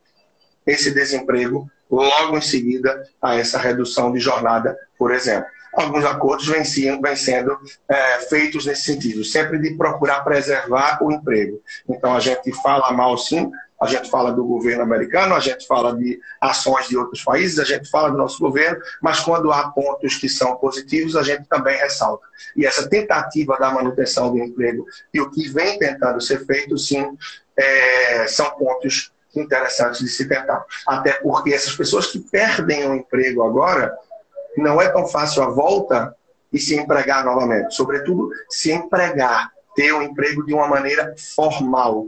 Speaker 2: esse desemprego logo em seguida a essa redução de jornada, por exemplo alguns acordos vêm, vêm sendo é, feitos nesse sentido, sempre de procurar preservar o emprego. Então, a gente fala mal, sim, a gente fala do governo americano, a gente fala de ações de outros países, a gente fala do nosso governo, mas quando há pontos que são positivos, a gente também ressalta. E essa tentativa da manutenção do emprego e o que vem tentando ser feito, sim, é, são pontos interessantes de se tentar. Até porque essas pessoas que perdem o emprego agora, não é tão fácil a volta e se empregar novamente. Sobretudo, se empregar, ter um emprego de uma maneira formal.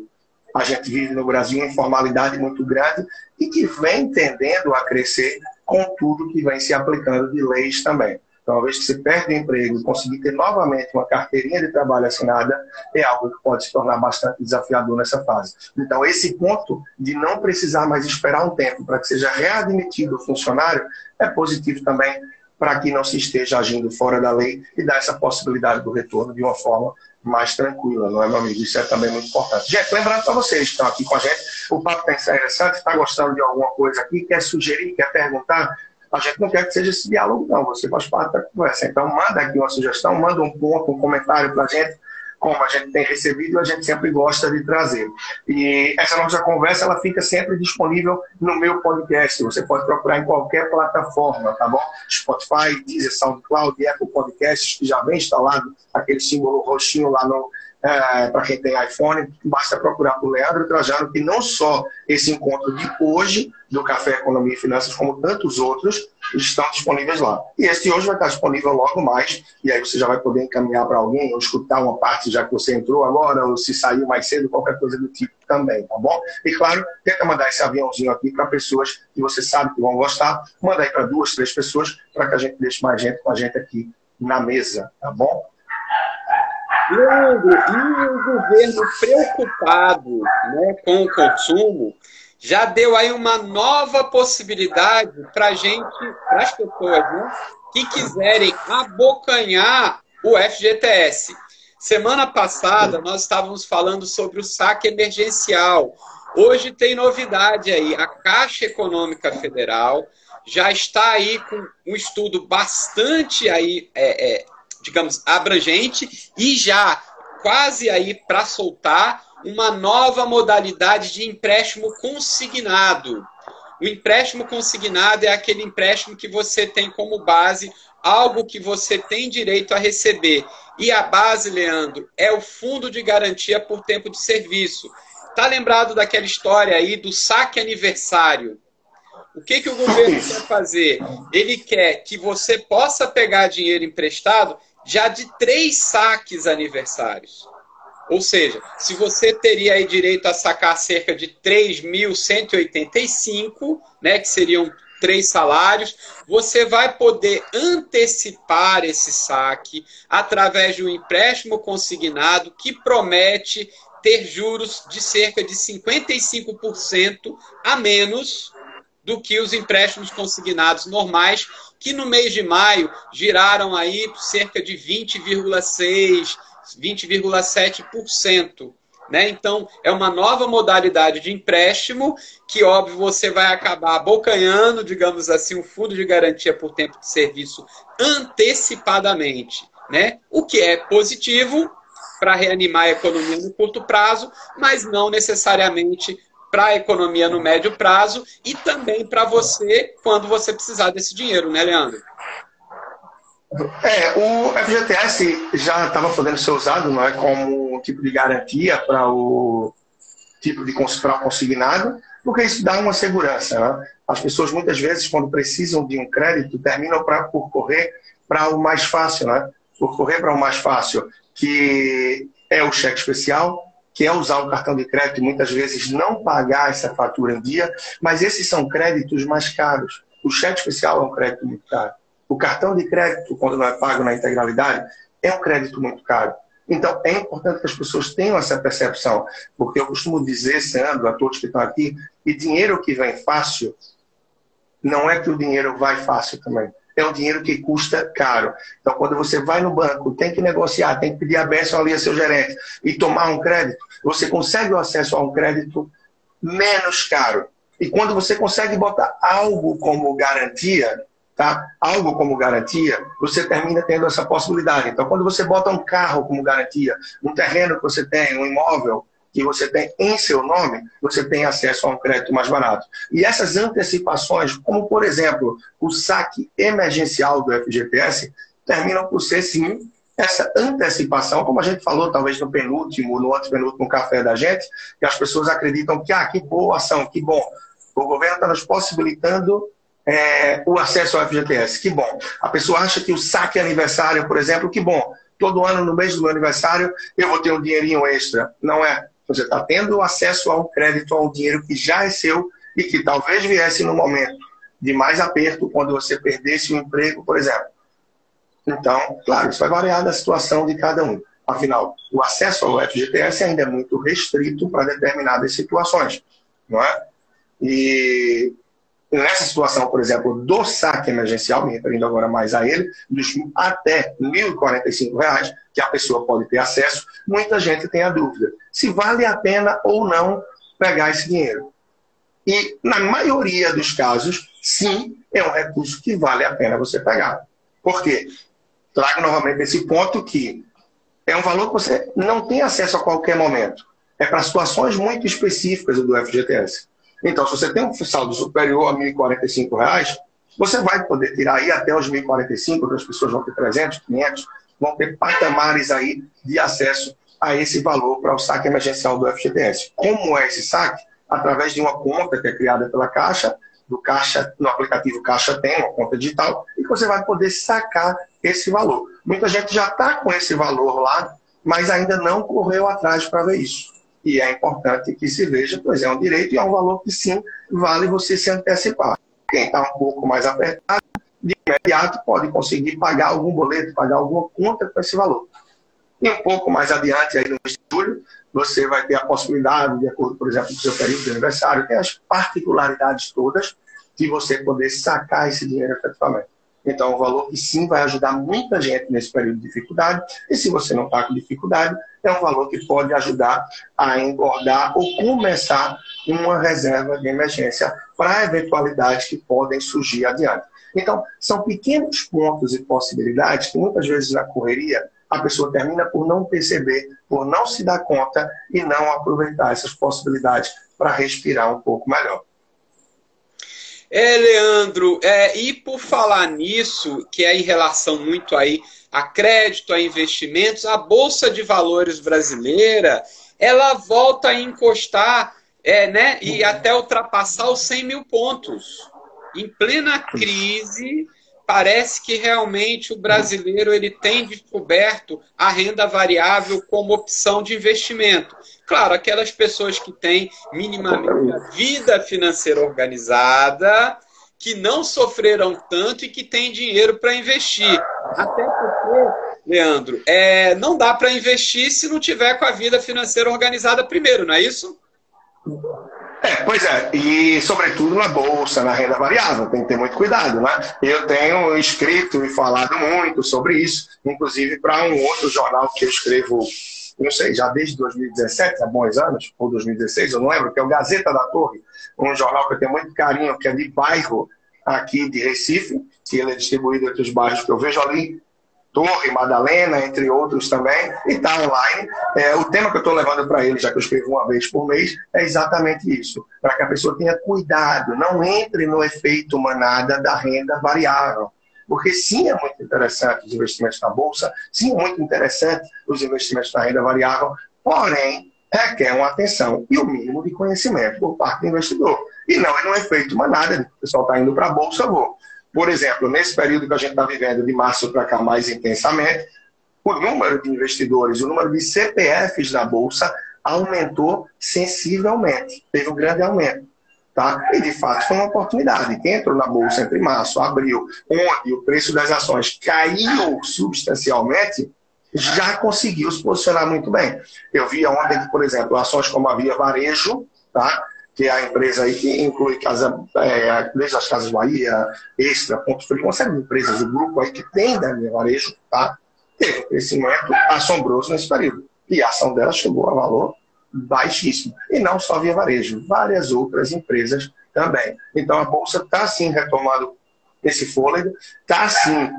Speaker 2: A gente vive no Brasil uma informalidade muito grande e que vem tendendo a crescer com tudo que vem se aplicando de leis também. Então, uma vez que você perde o emprego conseguir ter novamente uma carteirinha de trabalho assinada, é algo que pode se tornar bastante desafiador nessa fase. Então, esse ponto de não precisar mais esperar um tempo para que seja readmitido o funcionário é positivo também para que não se esteja agindo fora da lei e dar essa possibilidade do retorno de uma forma mais tranquila, não é, meu amigo? Isso é também muito importante. Gente, lembrando para vocês que estão aqui com a gente, o papo está interessante, está gostando de alguma coisa aqui, quer sugerir, quer perguntar, a gente não quer que seja esse diálogo, não. Você faz parte da conversa. Então, manda aqui uma sugestão, manda um ponto, um comentário para a gente como a gente tem recebido, a gente sempre gosta de trazer. E essa nossa conversa ela fica sempre disponível no meu podcast. Você pode procurar em qualquer plataforma, tá bom? Spotify, Deezer, SoundCloud, Apple Podcasts, que já vem instalado aquele símbolo roxinho lá no, é, para quem tem iPhone, basta procurar por Leandro Trajano, que não só esse encontro de hoje do Café Economia e Finanças, como tantos outros, estão disponíveis lá. E esse hoje vai estar disponível logo mais, e aí você já vai poder encaminhar para alguém, ou escutar uma parte já que você entrou agora, ou se saiu mais cedo, qualquer coisa do tipo também, tá bom? E claro, tenta mandar esse aviãozinho aqui para pessoas que você sabe que vão gostar, manda aí para duas, três pessoas, para que a gente deixe mais gente com a gente aqui na mesa, tá bom?
Speaker 1: Leandro, e o governo preocupado né, com o consumo já deu aí uma nova possibilidade para gente, para as pessoas né, que quiserem abocanhar o FGTS. Semana passada nós estávamos falando sobre o saque emergencial, Hoje tem novidade aí. A Caixa Econômica Federal já está aí com um estudo bastante aí, é, é, digamos, abrangente e já quase aí para soltar uma nova modalidade de empréstimo consignado. O empréstimo consignado é aquele empréstimo que você tem como base algo que você tem direito a receber. E a base, Leandro, é o fundo de garantia por tempo de serviço. Tá lembrado daquela história aí do saque aniversário? O que, que o governo quer fazer? Ele quer que você possa pegar dinheiro emprestado já de três saques aniversários. Ou seja, se você teria aí direito a sacar cerca de 3.185, né, que seriam três salários, você vai poder antecipar esse saque através de um empréstimo consignado que promete ter juros de cerca de 55% a menos do que os empréstimos consignados normais, que no mês de maio giraram aí cerca de 20,6%, 20,7%. Né? Então, é uma nova modalidade de empréstimo que, óbvio, você vai acabar abocanhando, digamos assim, um fundo de garantia por tempo de serviço antecipadamente. Né? O que é positivo para reanimar a economia no curto prazo, mas não necessariamente para a economia no médio prazo e também para você quando você precisar desse dinheiro, né, Leandro?
Speaker 2: É, o FGTS já estava podendo ser usado não é, como tipo de garantia para o tipo de consignado, porque isso dá uma segurança. Né? As pessoas muitas vezes, quando precisam de um crédito, terminam pra, por correr para o mais fácil, né? por correr para o mais fácil, que é o cheque especial, que é usar o cartão de crédito e muitas vezes não pagar essa fatura em dia, mas esses são créditos mais caros. O cheque especial é um crédito muito caro. O cartão de crédito, quando não é pago na integralidade, é um crédito muito caro. Então, é importante que as pessoas tenham essa percepção, porque eu costumo dizer, Sandro, a todos que estão aqui, que dinheiro que vem fácil, não é que o dinheiro vai fácil também é um dinheiro que custa caro. Então, quando você vai no banco, tem que negociar, tem que pedir a benção ali a seu gerente e tomar um crédito, você consegue o acesso a um crédito menos caro. E quando você consegue botar algo como garantia, tá? Algo como garantia, você termina tendo essa possibilidade. Então, quando você bota um carro como garantia, um terreno que você tem, um imóvel, que você tem em seu nome, você tem acesso a um crédito mais barato. E essas antecipações, como por exemplo o saque emergencial do FGTS, terminam por ser sim essa antecipação, como a gente falou talvez no penúltimo, no antepenúltimo café da gente, que as pessoas acreditam que, ah, que boa ação, que bom. O governo está nos possibilitando é, o acesso ao FGTS, que bom. A pessoa acha que o saque aniversário, por exemplo, que bom. Todo ano, no mês do meu aniversário, eu vou ter um dinheirinho extra. Não é. Você está tendo acesso a um crédito, a um dinheiro que já é seu e que talvez viesse no momento de mais aperto, quando você perdesse o emprego, por exemplo. Então, claro, isso vai variar da situação de cada um. Afinal, o acesso ao FGTS ainda é muito restrito para determinadas situações, não é? E nessa situação, por exemplo, do saque emergencial, me referindo agora mais a ele, dos até R$ 1.045, que a pessoa pode ter acesso, muita gente tem a dúvida se vale a pena ou não pegar esse dinheiro. E, na maioria dos casos, sim, é um recurso que vale a pena você pegar. Por quê? Trago novamente esse ponto que é um valor que você não tem acesso a qualquer momento. É para situações muito específicas do FGTS. Então, se você tem um saldo superior a R$ 1.045, você vai poder tirar aí até os 1.045, outras pessoas vão ter 300, 500, vão ter patamares aí de acesso a esse valor para o saque emergencial do FGTS. Como é esse saque? Através de uma conta que é criada pela Caixa, do Caixa, no aplicativo Caixa tem uma conta digital, e você vai poder sacar esse valor. Muita gente já está com esse valor lá, mas ainda não correu atrás para ver isso. E é importante que se veja, pois é um direito e é um valor que sim vale você se antecipar. Quem está um pouco mais apertado, de imediato pode conseguir pagar algum boleto, pagar alguma conta com esse valor. E um pouco mais adiante, aí no mês de julho, você vai ter a possibilidade, de acordo, por exemplo, com o seu período de aniversário, tem as particularidades todas de você poder sacar esse dinheiro efetivamente. Então, é um valor que sim vai ajudar muita gente nesse período de dificuldade. E se você não está com dificuldade, é um valor que pode ajudar a engordar ou começar uma reserva de emergência para eventualidades que podem surgir adiante. Então, são pequenos pontos e possibilidades que muitas vezes na correria a pessoa termina por não perceber, por não se dar conta e não aproveitar essas possibilidades para respirar um pouco melhor.
Speaker 1: É, Leandro, é, e por falar nisso, que é em relação muito aí a crédito, a investimentos, a Bolsa de Valores brasileira, ela volta a encostar é, né, e até ultrapassar os 100 mil pontos. Em plena crise, parece que realmente o brasileiro ele tem descoberto a renda variável como opção de investimento. Claro, aquelas pessoas que têm minimamente a vida financeira organizada, que não sofreram tanto e que têm dinheiro para investir. Até porque, Leandro, é, não dá para investir se não tiver com a vida financeira organizada primeiro, não é isso?
Speaker 2: É, pois é, e sobretudo na bolsa, na renda variável, tem que ter muito cuidado, né? Eu tenho escrito e falado muito sobre isso, inclusive para um outro jornal que eu escrevo, não sei, já desde 2017, há bons anos, ou 2016, eu não lembro, que é o Gazeta da Torre, um jornal que eu tenho muito carinho, que é de bairro aqui de Recife, que ele é distribuído entre os bairros que eu vejo ali Torre, Madalena, entre outros também, e está online. É, o tema que eu estou levando para ele, já que eu escrevo uma vez por mês, é exatamente isso, para que a pessoa tenha cuidado, não entre no efeito manada da renda variável. Porque sim, é muito interessante os investimentos na Bolsa, sim, é muito interessante os investimentos na renda variável, porém, requer uma atenção e o um mínimo de conhecimento por parte do investidor. E não é no efeito manada, o pessoal está indo para a Bolsa, vou. Por exemplo, nesse período que a gente está vivendo, de março para cá mais intensamente, o número de investidores, o número de CPFs na Bolsa aumentou sensivelmente. Teve um grande aumento. Tá? E, de fato, foi uma oportunidade. Quem entrou na Bolsa entre março abril, onde o preço das ações caiu substancialmente, já conseguiu se posicionar muito bem. Eu vi ontem que, por exemplo, ações como a Via Varejo, tá? Que é a empresa aí que inclui casa, é, desde as Casas Bahia, Extra, Ponto Frio, uma série de empresas do grupo aí que tem da minha varejo, tá? teve um crescimento assombroso nesse período. E a ação dela chegou a valor baixíssimo. E não só via varejo, várias outras empresas também. Então a Bolsa está sim retomando esse fôlego, está sim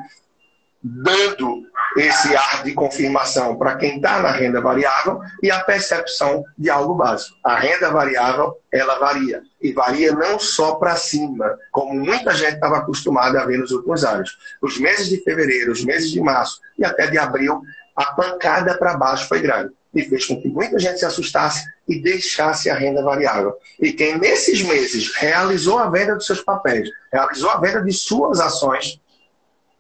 Speaker 2: dando esse ar de confirmação para quem está na renda variável e a percepção de algo básico. A renda variável, ela varia. E varia não só para cima, como muita gente estava acostumada a ver nos últimos anos. Os meses de fevereiro, os meses de março e até de abril, a pancada para baixo foi grande. E fez com que muita gente se assustasse e deixasse a renda variável. E quem nesses meses realizou a venda dos seus papéis, realizou a venda de suas ações,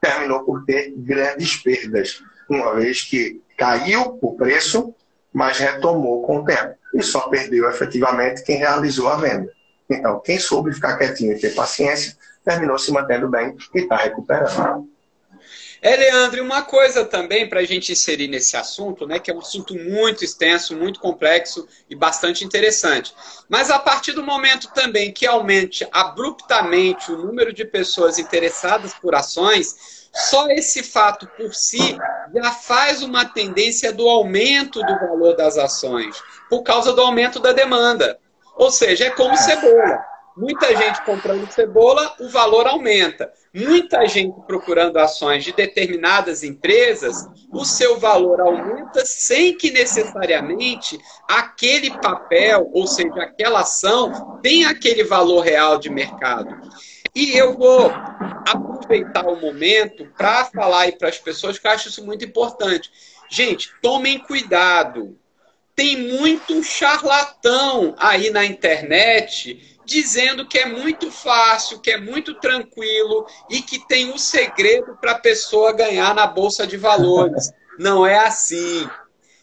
Speaker 2: terminou por ter grandes perdas, uma vez que caiu o preço, mas retomou com o tempo. E só perdeu efetivamente quem realizou a venda. Então, quem soube ficar quietinho e ter paciência, terminou se mantendo bem e está recuperando.
Speaker 1: É, Leandro, uma coisa também para a gente inserir nesse assunto, né, que é um assunto muito extenso, muito complexo e bastante interessante. Mas a partir do momento também que aumente abruptamente o número de pessoas interessadas por ações, só esse fato por si já faz uma tendência do aumento do valor das ações, por causa do aumento da demanda. Ou seja, é como cebola. Muita gente comprando cebola, o valor aumenta. Muita gente procurando ações de determinadas empresas, o seu valor aumenta sem que necessariamente aquele papel, ou seja, aquela ação, tenha aquele valor real de mercado. E eu vou aproveitar o momento para falar aí para as pessoas que eu acho isso muito importante. Gente, tomem cuidado. Tem muito charlatão aí na internet dizendo que é muito fácil, que é muito tranquilo e que tem um segredo para a pessoa ganhar na bolsa de valores. Não é assim.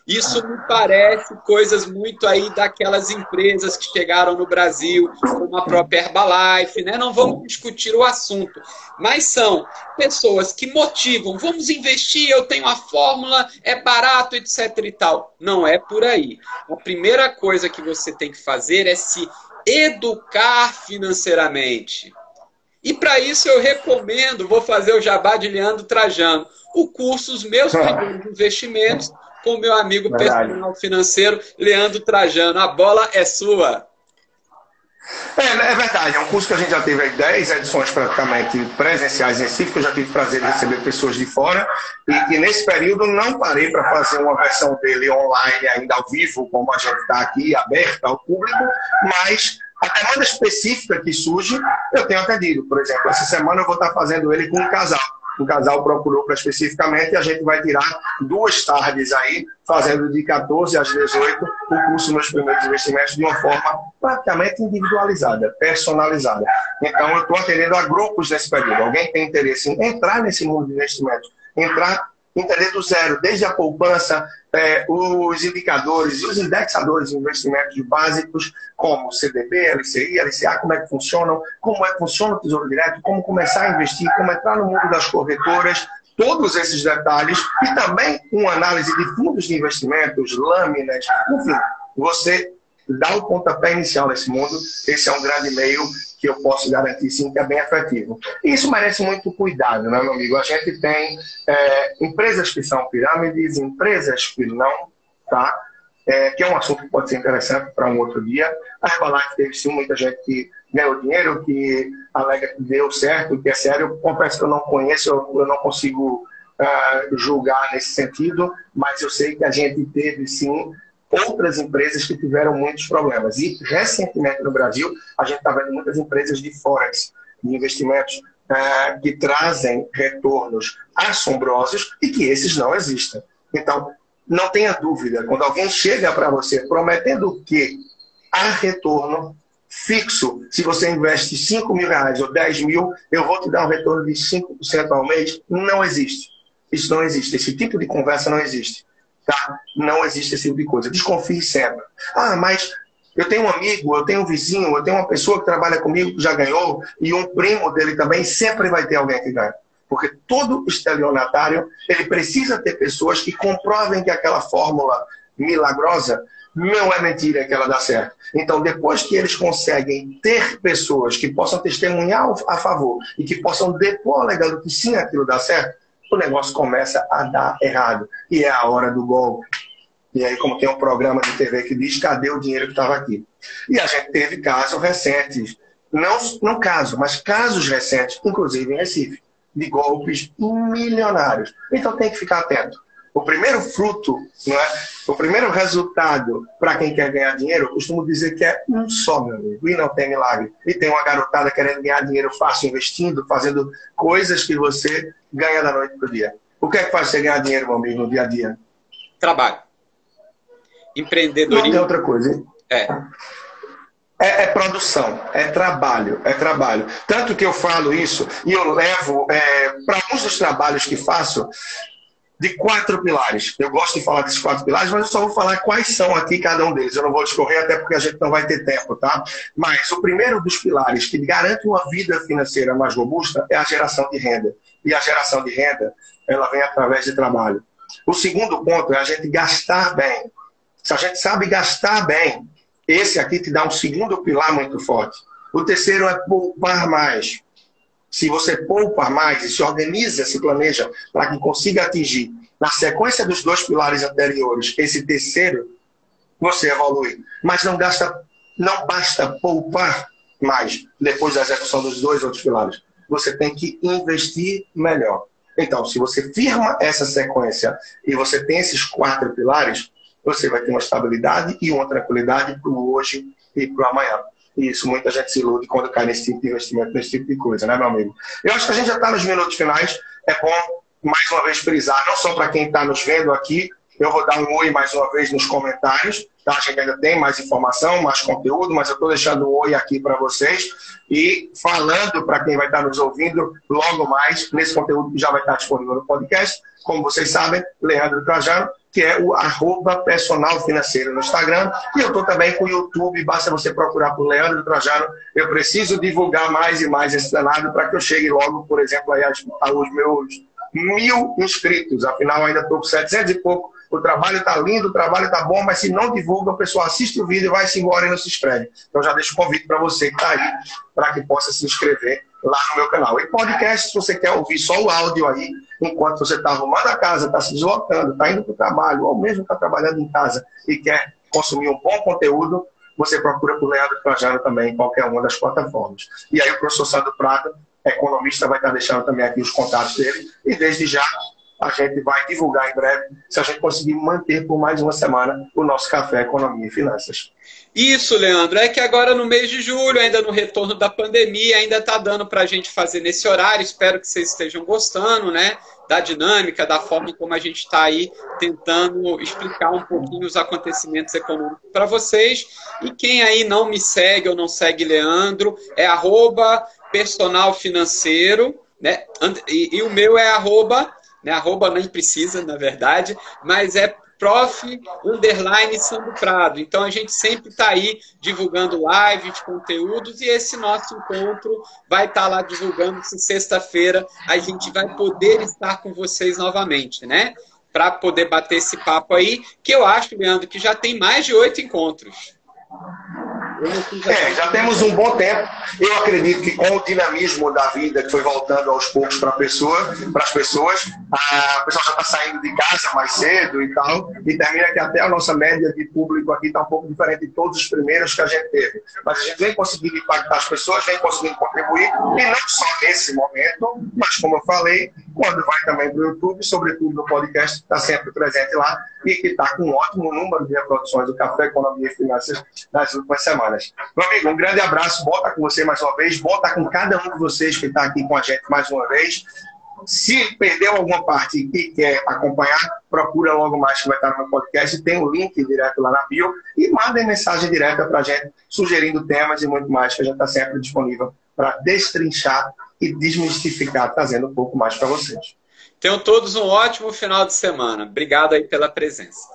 Speaker 1: Isso me parece coisas muito aí daquelas empresas que chegaram no Brasil, como a própria Herbalife, né? Não vamos discutir o assunto, mas são pessoas que motivam, vamos investir, eu tenho a fórmula, é barato, etc e tal. Não é por aí. A primeira coisa que você tem que fazer é se educar financeiramente. E para isso eu recomendo, vou fazer o jabá de Leandro Trajano, o curso Os Meus Primeiros Investimentos, com o meu amigo Verdade. personal financeiro, Leandro Trajano. A bola é sua.
Speaker 2: É, é, verdade, é um curso que a gente já teve aí 10 edições praticamente presenciais em Recife, que eu já tive prazer de receber pessoas de fora, e, e nesse período não parei para fazer uma versão dele online, ainda ao vivo, como a gente está aqui, aberta ao público, mas a demanda específica que surge, eu tenho atendido. Por exemplo, essa semana eu vou estar fazendo ele com um casal o casal procurou para especificamente e a gente vai tirar duas tardes aí, fazendo de 14 às 18 o curso Meus Primeiros Investimentos de uma forma praticamente individualizada, personalizada. Então, eu estou atendendo a grupos nesse período. Alguém tem interesse em entrar nesse mundo de investimentos, entrar entender do zero, desde a poupança, é, os indicadores e os indexadores de investimentos básicos, como CDB, LCI, LCA, como é que funcionam, como é que funciona o Tesouro Direto, como começar a investir, como entrar no mundo das corretoras, todos esses detalhes e também uma análise de fundos de investimentos, lâminas, enfim, você dá o pontapé inicial nesse mundo, esse é um grande meio que eu posso garantir sim que é bem efetivo. E isso merece muito cuidado, né, meu amigo? A gente tem é, empresas que são pirâmides, empresas que não, tá? É, que é um assunto que pode ser interessante para um outro dia. A que teve sim muita gente que ganhou dinheiro, que alega que deu certo, que é sério. Eu confesso que eu não conheço, eu, eu não consigo uh, julgar nesse sentido, mas eu sei que a gente teve sim outras empresas que tiveram muitos problemas. E, recentemente, no Brasil, a gente está vendo muitas empresas de Forex, de investimentos, uh, que trazem retornos assombrosos e que esses não existem. Então, não tenha dúvida, quando alguém chega para você prometendo que há retorno fixo, se você investe 5 mil reais ou 10 mil, eu vou te dar um retorno de 5% ao mês, não existe. Isso não existe. Esse tipo de conversa não existe. Tá? Não existe esse tipo de coisa. Desconfie sempre. Ah, mas eu tenho um amigo, eu tenho um vizinho, eu tenho uma pessoa que trabalha comigo que já ganhou, e um primo dele também, sempre vai ter alguém que ganha. Porque todo estelionatário, ele precisa ter pessoas que comprovem que aquela fórmula milagrosa não é mentira que ela dá certo. Então, depois que eles conseguem ter pessoas que possam testemunhar a favor e que possam depor alegando que sim, aquilo dá certo, o negócio começa a dar errado. E é a hora do golpe. E aí, como tem um programa de TV que diz, cadê o dinheiro que estava aqui? E a gente teve casos recentes, não, não casos, mas casos recentes, inclusive em Recife, de golpes milionários. Então tem que ficar atento. O primeiro fruto, não é? o primeiro resultado para quem quer ganhar dinheiro, eu costumo dizer que é um só, meu amigo, e não tem milagre. E tem uma garotada querendo ganhar dinheiro fácil investindo, fazendo coisas que você ganha da noite para o dia. O que é que faz você ganhar dinheiro, meu amigo, no dia a dia?
Speaker 1: Trabalho. Empreendedorismo.
Speaker 2: Não tem outra coisa. Hein?
Speaker 1: É.
Speaker 2: É, é, produção, é trabalho, é trabalho. Tanto que eu falo isso e eu levo é, para alguns dos trabalhos que faço, de quatro pilares. Eu gosto de falar desses quatro pilares, mas eu só vou falar quais são aqui cada um deles. Eu não vou discorrer, até porque a gente não vai ter tempo, tá? Mas o primeiro dos pilares que garante uma vida financeira mais robusta é a geração de renda. E a geração de renda, ela vem através de trabalho. O segundo ponto é a gente gastar bem. Se a gente sabe gastar bem, esse aqui te dá um segundo pilar muito forte. O terceiro é poupar mais se você poupa mais e se organiza, se planeja para que consiga atingir, na sequência dos dois pilares anteriores, esse terceiro, você evolui. Mas não gasta, não basta poupar mais depois da execução dos dois outros pilares. Você tem que investir melhor. Então, se você firma essa sequência e você tem esses quatro pilares, você vai ter uma estabilidade e uma tranquilidade para o hoje e para o amanhã. Isso muita gente se ilude quando cai nesse tipo de investimento, nesse tipo de coisa, né, meu amigo? Eu acho que a gente já está nos minutos finais. É bom, mais uma vez, frisar, não só para quem está nos vendo aqui, eu vou dar um oi mais uma vez nos comentários. Tá? A gente ainda tem mais informação, mais conteúdo, mas eu estou deixando um oi aqui para vocês. E falando para quem vai estar nos ouvindo logo mais, nesse conteúdo que já vai estar disponível no podcast. Como vocês sabem, Leandro Trajano, que é o arroba personal financeiro no Instagram. E eu estou também com o YouTube, basta você procurar por Leandro Trajano. Eu preciso divulgar mais e mais esse danado para que eu chegue logo, por exemplo, aí aos meus mil inscritos. Afinal, ainda estou com 700 e pouco o trabalho está lindo, o trabalho está bom, mas se não divulga, o pessoal assiste o vídeo, vai-se embora e não se inscreve. Então já deixo o convite para você que está aí, para que possa se inscrever lá no meu canal. E podcast, se você quer ouvir só o áudio aí, enquanto você está arrumando a casa, está se deslocando, está indo para o trabalho, ou mesmo está trabalhando em casa e quer consumir um bom conteúdo, você procura por Leandro Trajano também em qualquer uma das plataformas. E aí o professor Sandro Prata, economista, vai estar deixando também aqui os contatos dele. E desde já a gente vai divulgar em breve, se a gente conseguir manter por mais uma semana o nosso Café Economia e Finanças.
Speaker 1: Isso, Leandro, é que agora no mês de julho, ainda no retorno da pandemia, ainda está dando para a gente fazer nesse horário. Espero que vocês estejam gostando, né? Da dinâmica, da forma como a gente está aí tentando explicar um pouquinho os acontecimentos econômicos para vocês. E quem aí não me segue ou não segue Leandro, é arroba personal financeiro, né? E, e o meu é arroba, né? Arroba nem precisa, na verdade, mas é prof. underline Sandro Prado. Então a gente sempre está aí divulgando lives, conteúdos, e esse nosso encontro vai estar tá lá divulgando se sexta-feira a gente vai poder estar com vocês novamente, né? Para poder bater esse papo aí, que eu acho, Leandro, que já tem mais de oito encontros.
Speaker 2: É, já temos um bom tempo. Eu acredito que com o dinamismo da vida que foi voltando aos poucos para pessoa, as pessoas, a pessoa já está saindo de casa mais cedo e tal, e termina que até a nossa média de público aqui está um pouco diferente de todos os primeiros que a gente teve. Mas a gente vem conseguindo impactar as pessoas, vem conseguindo contribuir, e não só nesse momento, mas como eu falei, quando vai também para o YouTube, sobretudo no podcast, está sempre presente lá e que está com um ótimo número de reproduções do Café Economia e Finanças nas últimas semanas. Meu amigo, um grande abraço, bom estar com você mais uma vez, bom estar com cada um de vocês que está aqui com a gente mais uma vez. Se perdeu alguma parte e quer acompanhar, procura logo mais que vai estar no podcast. Tem o um link direto lá na bio e mandem mensagem direta para a gente, sugerindo temas e muito mais, que a gente está sempre disponível para destrinchar e desmistificar, trazendo um pouco mais para vocês.
Speaker 1: Tenham todos um ótimo final de semana. Obrigado aí pela presença.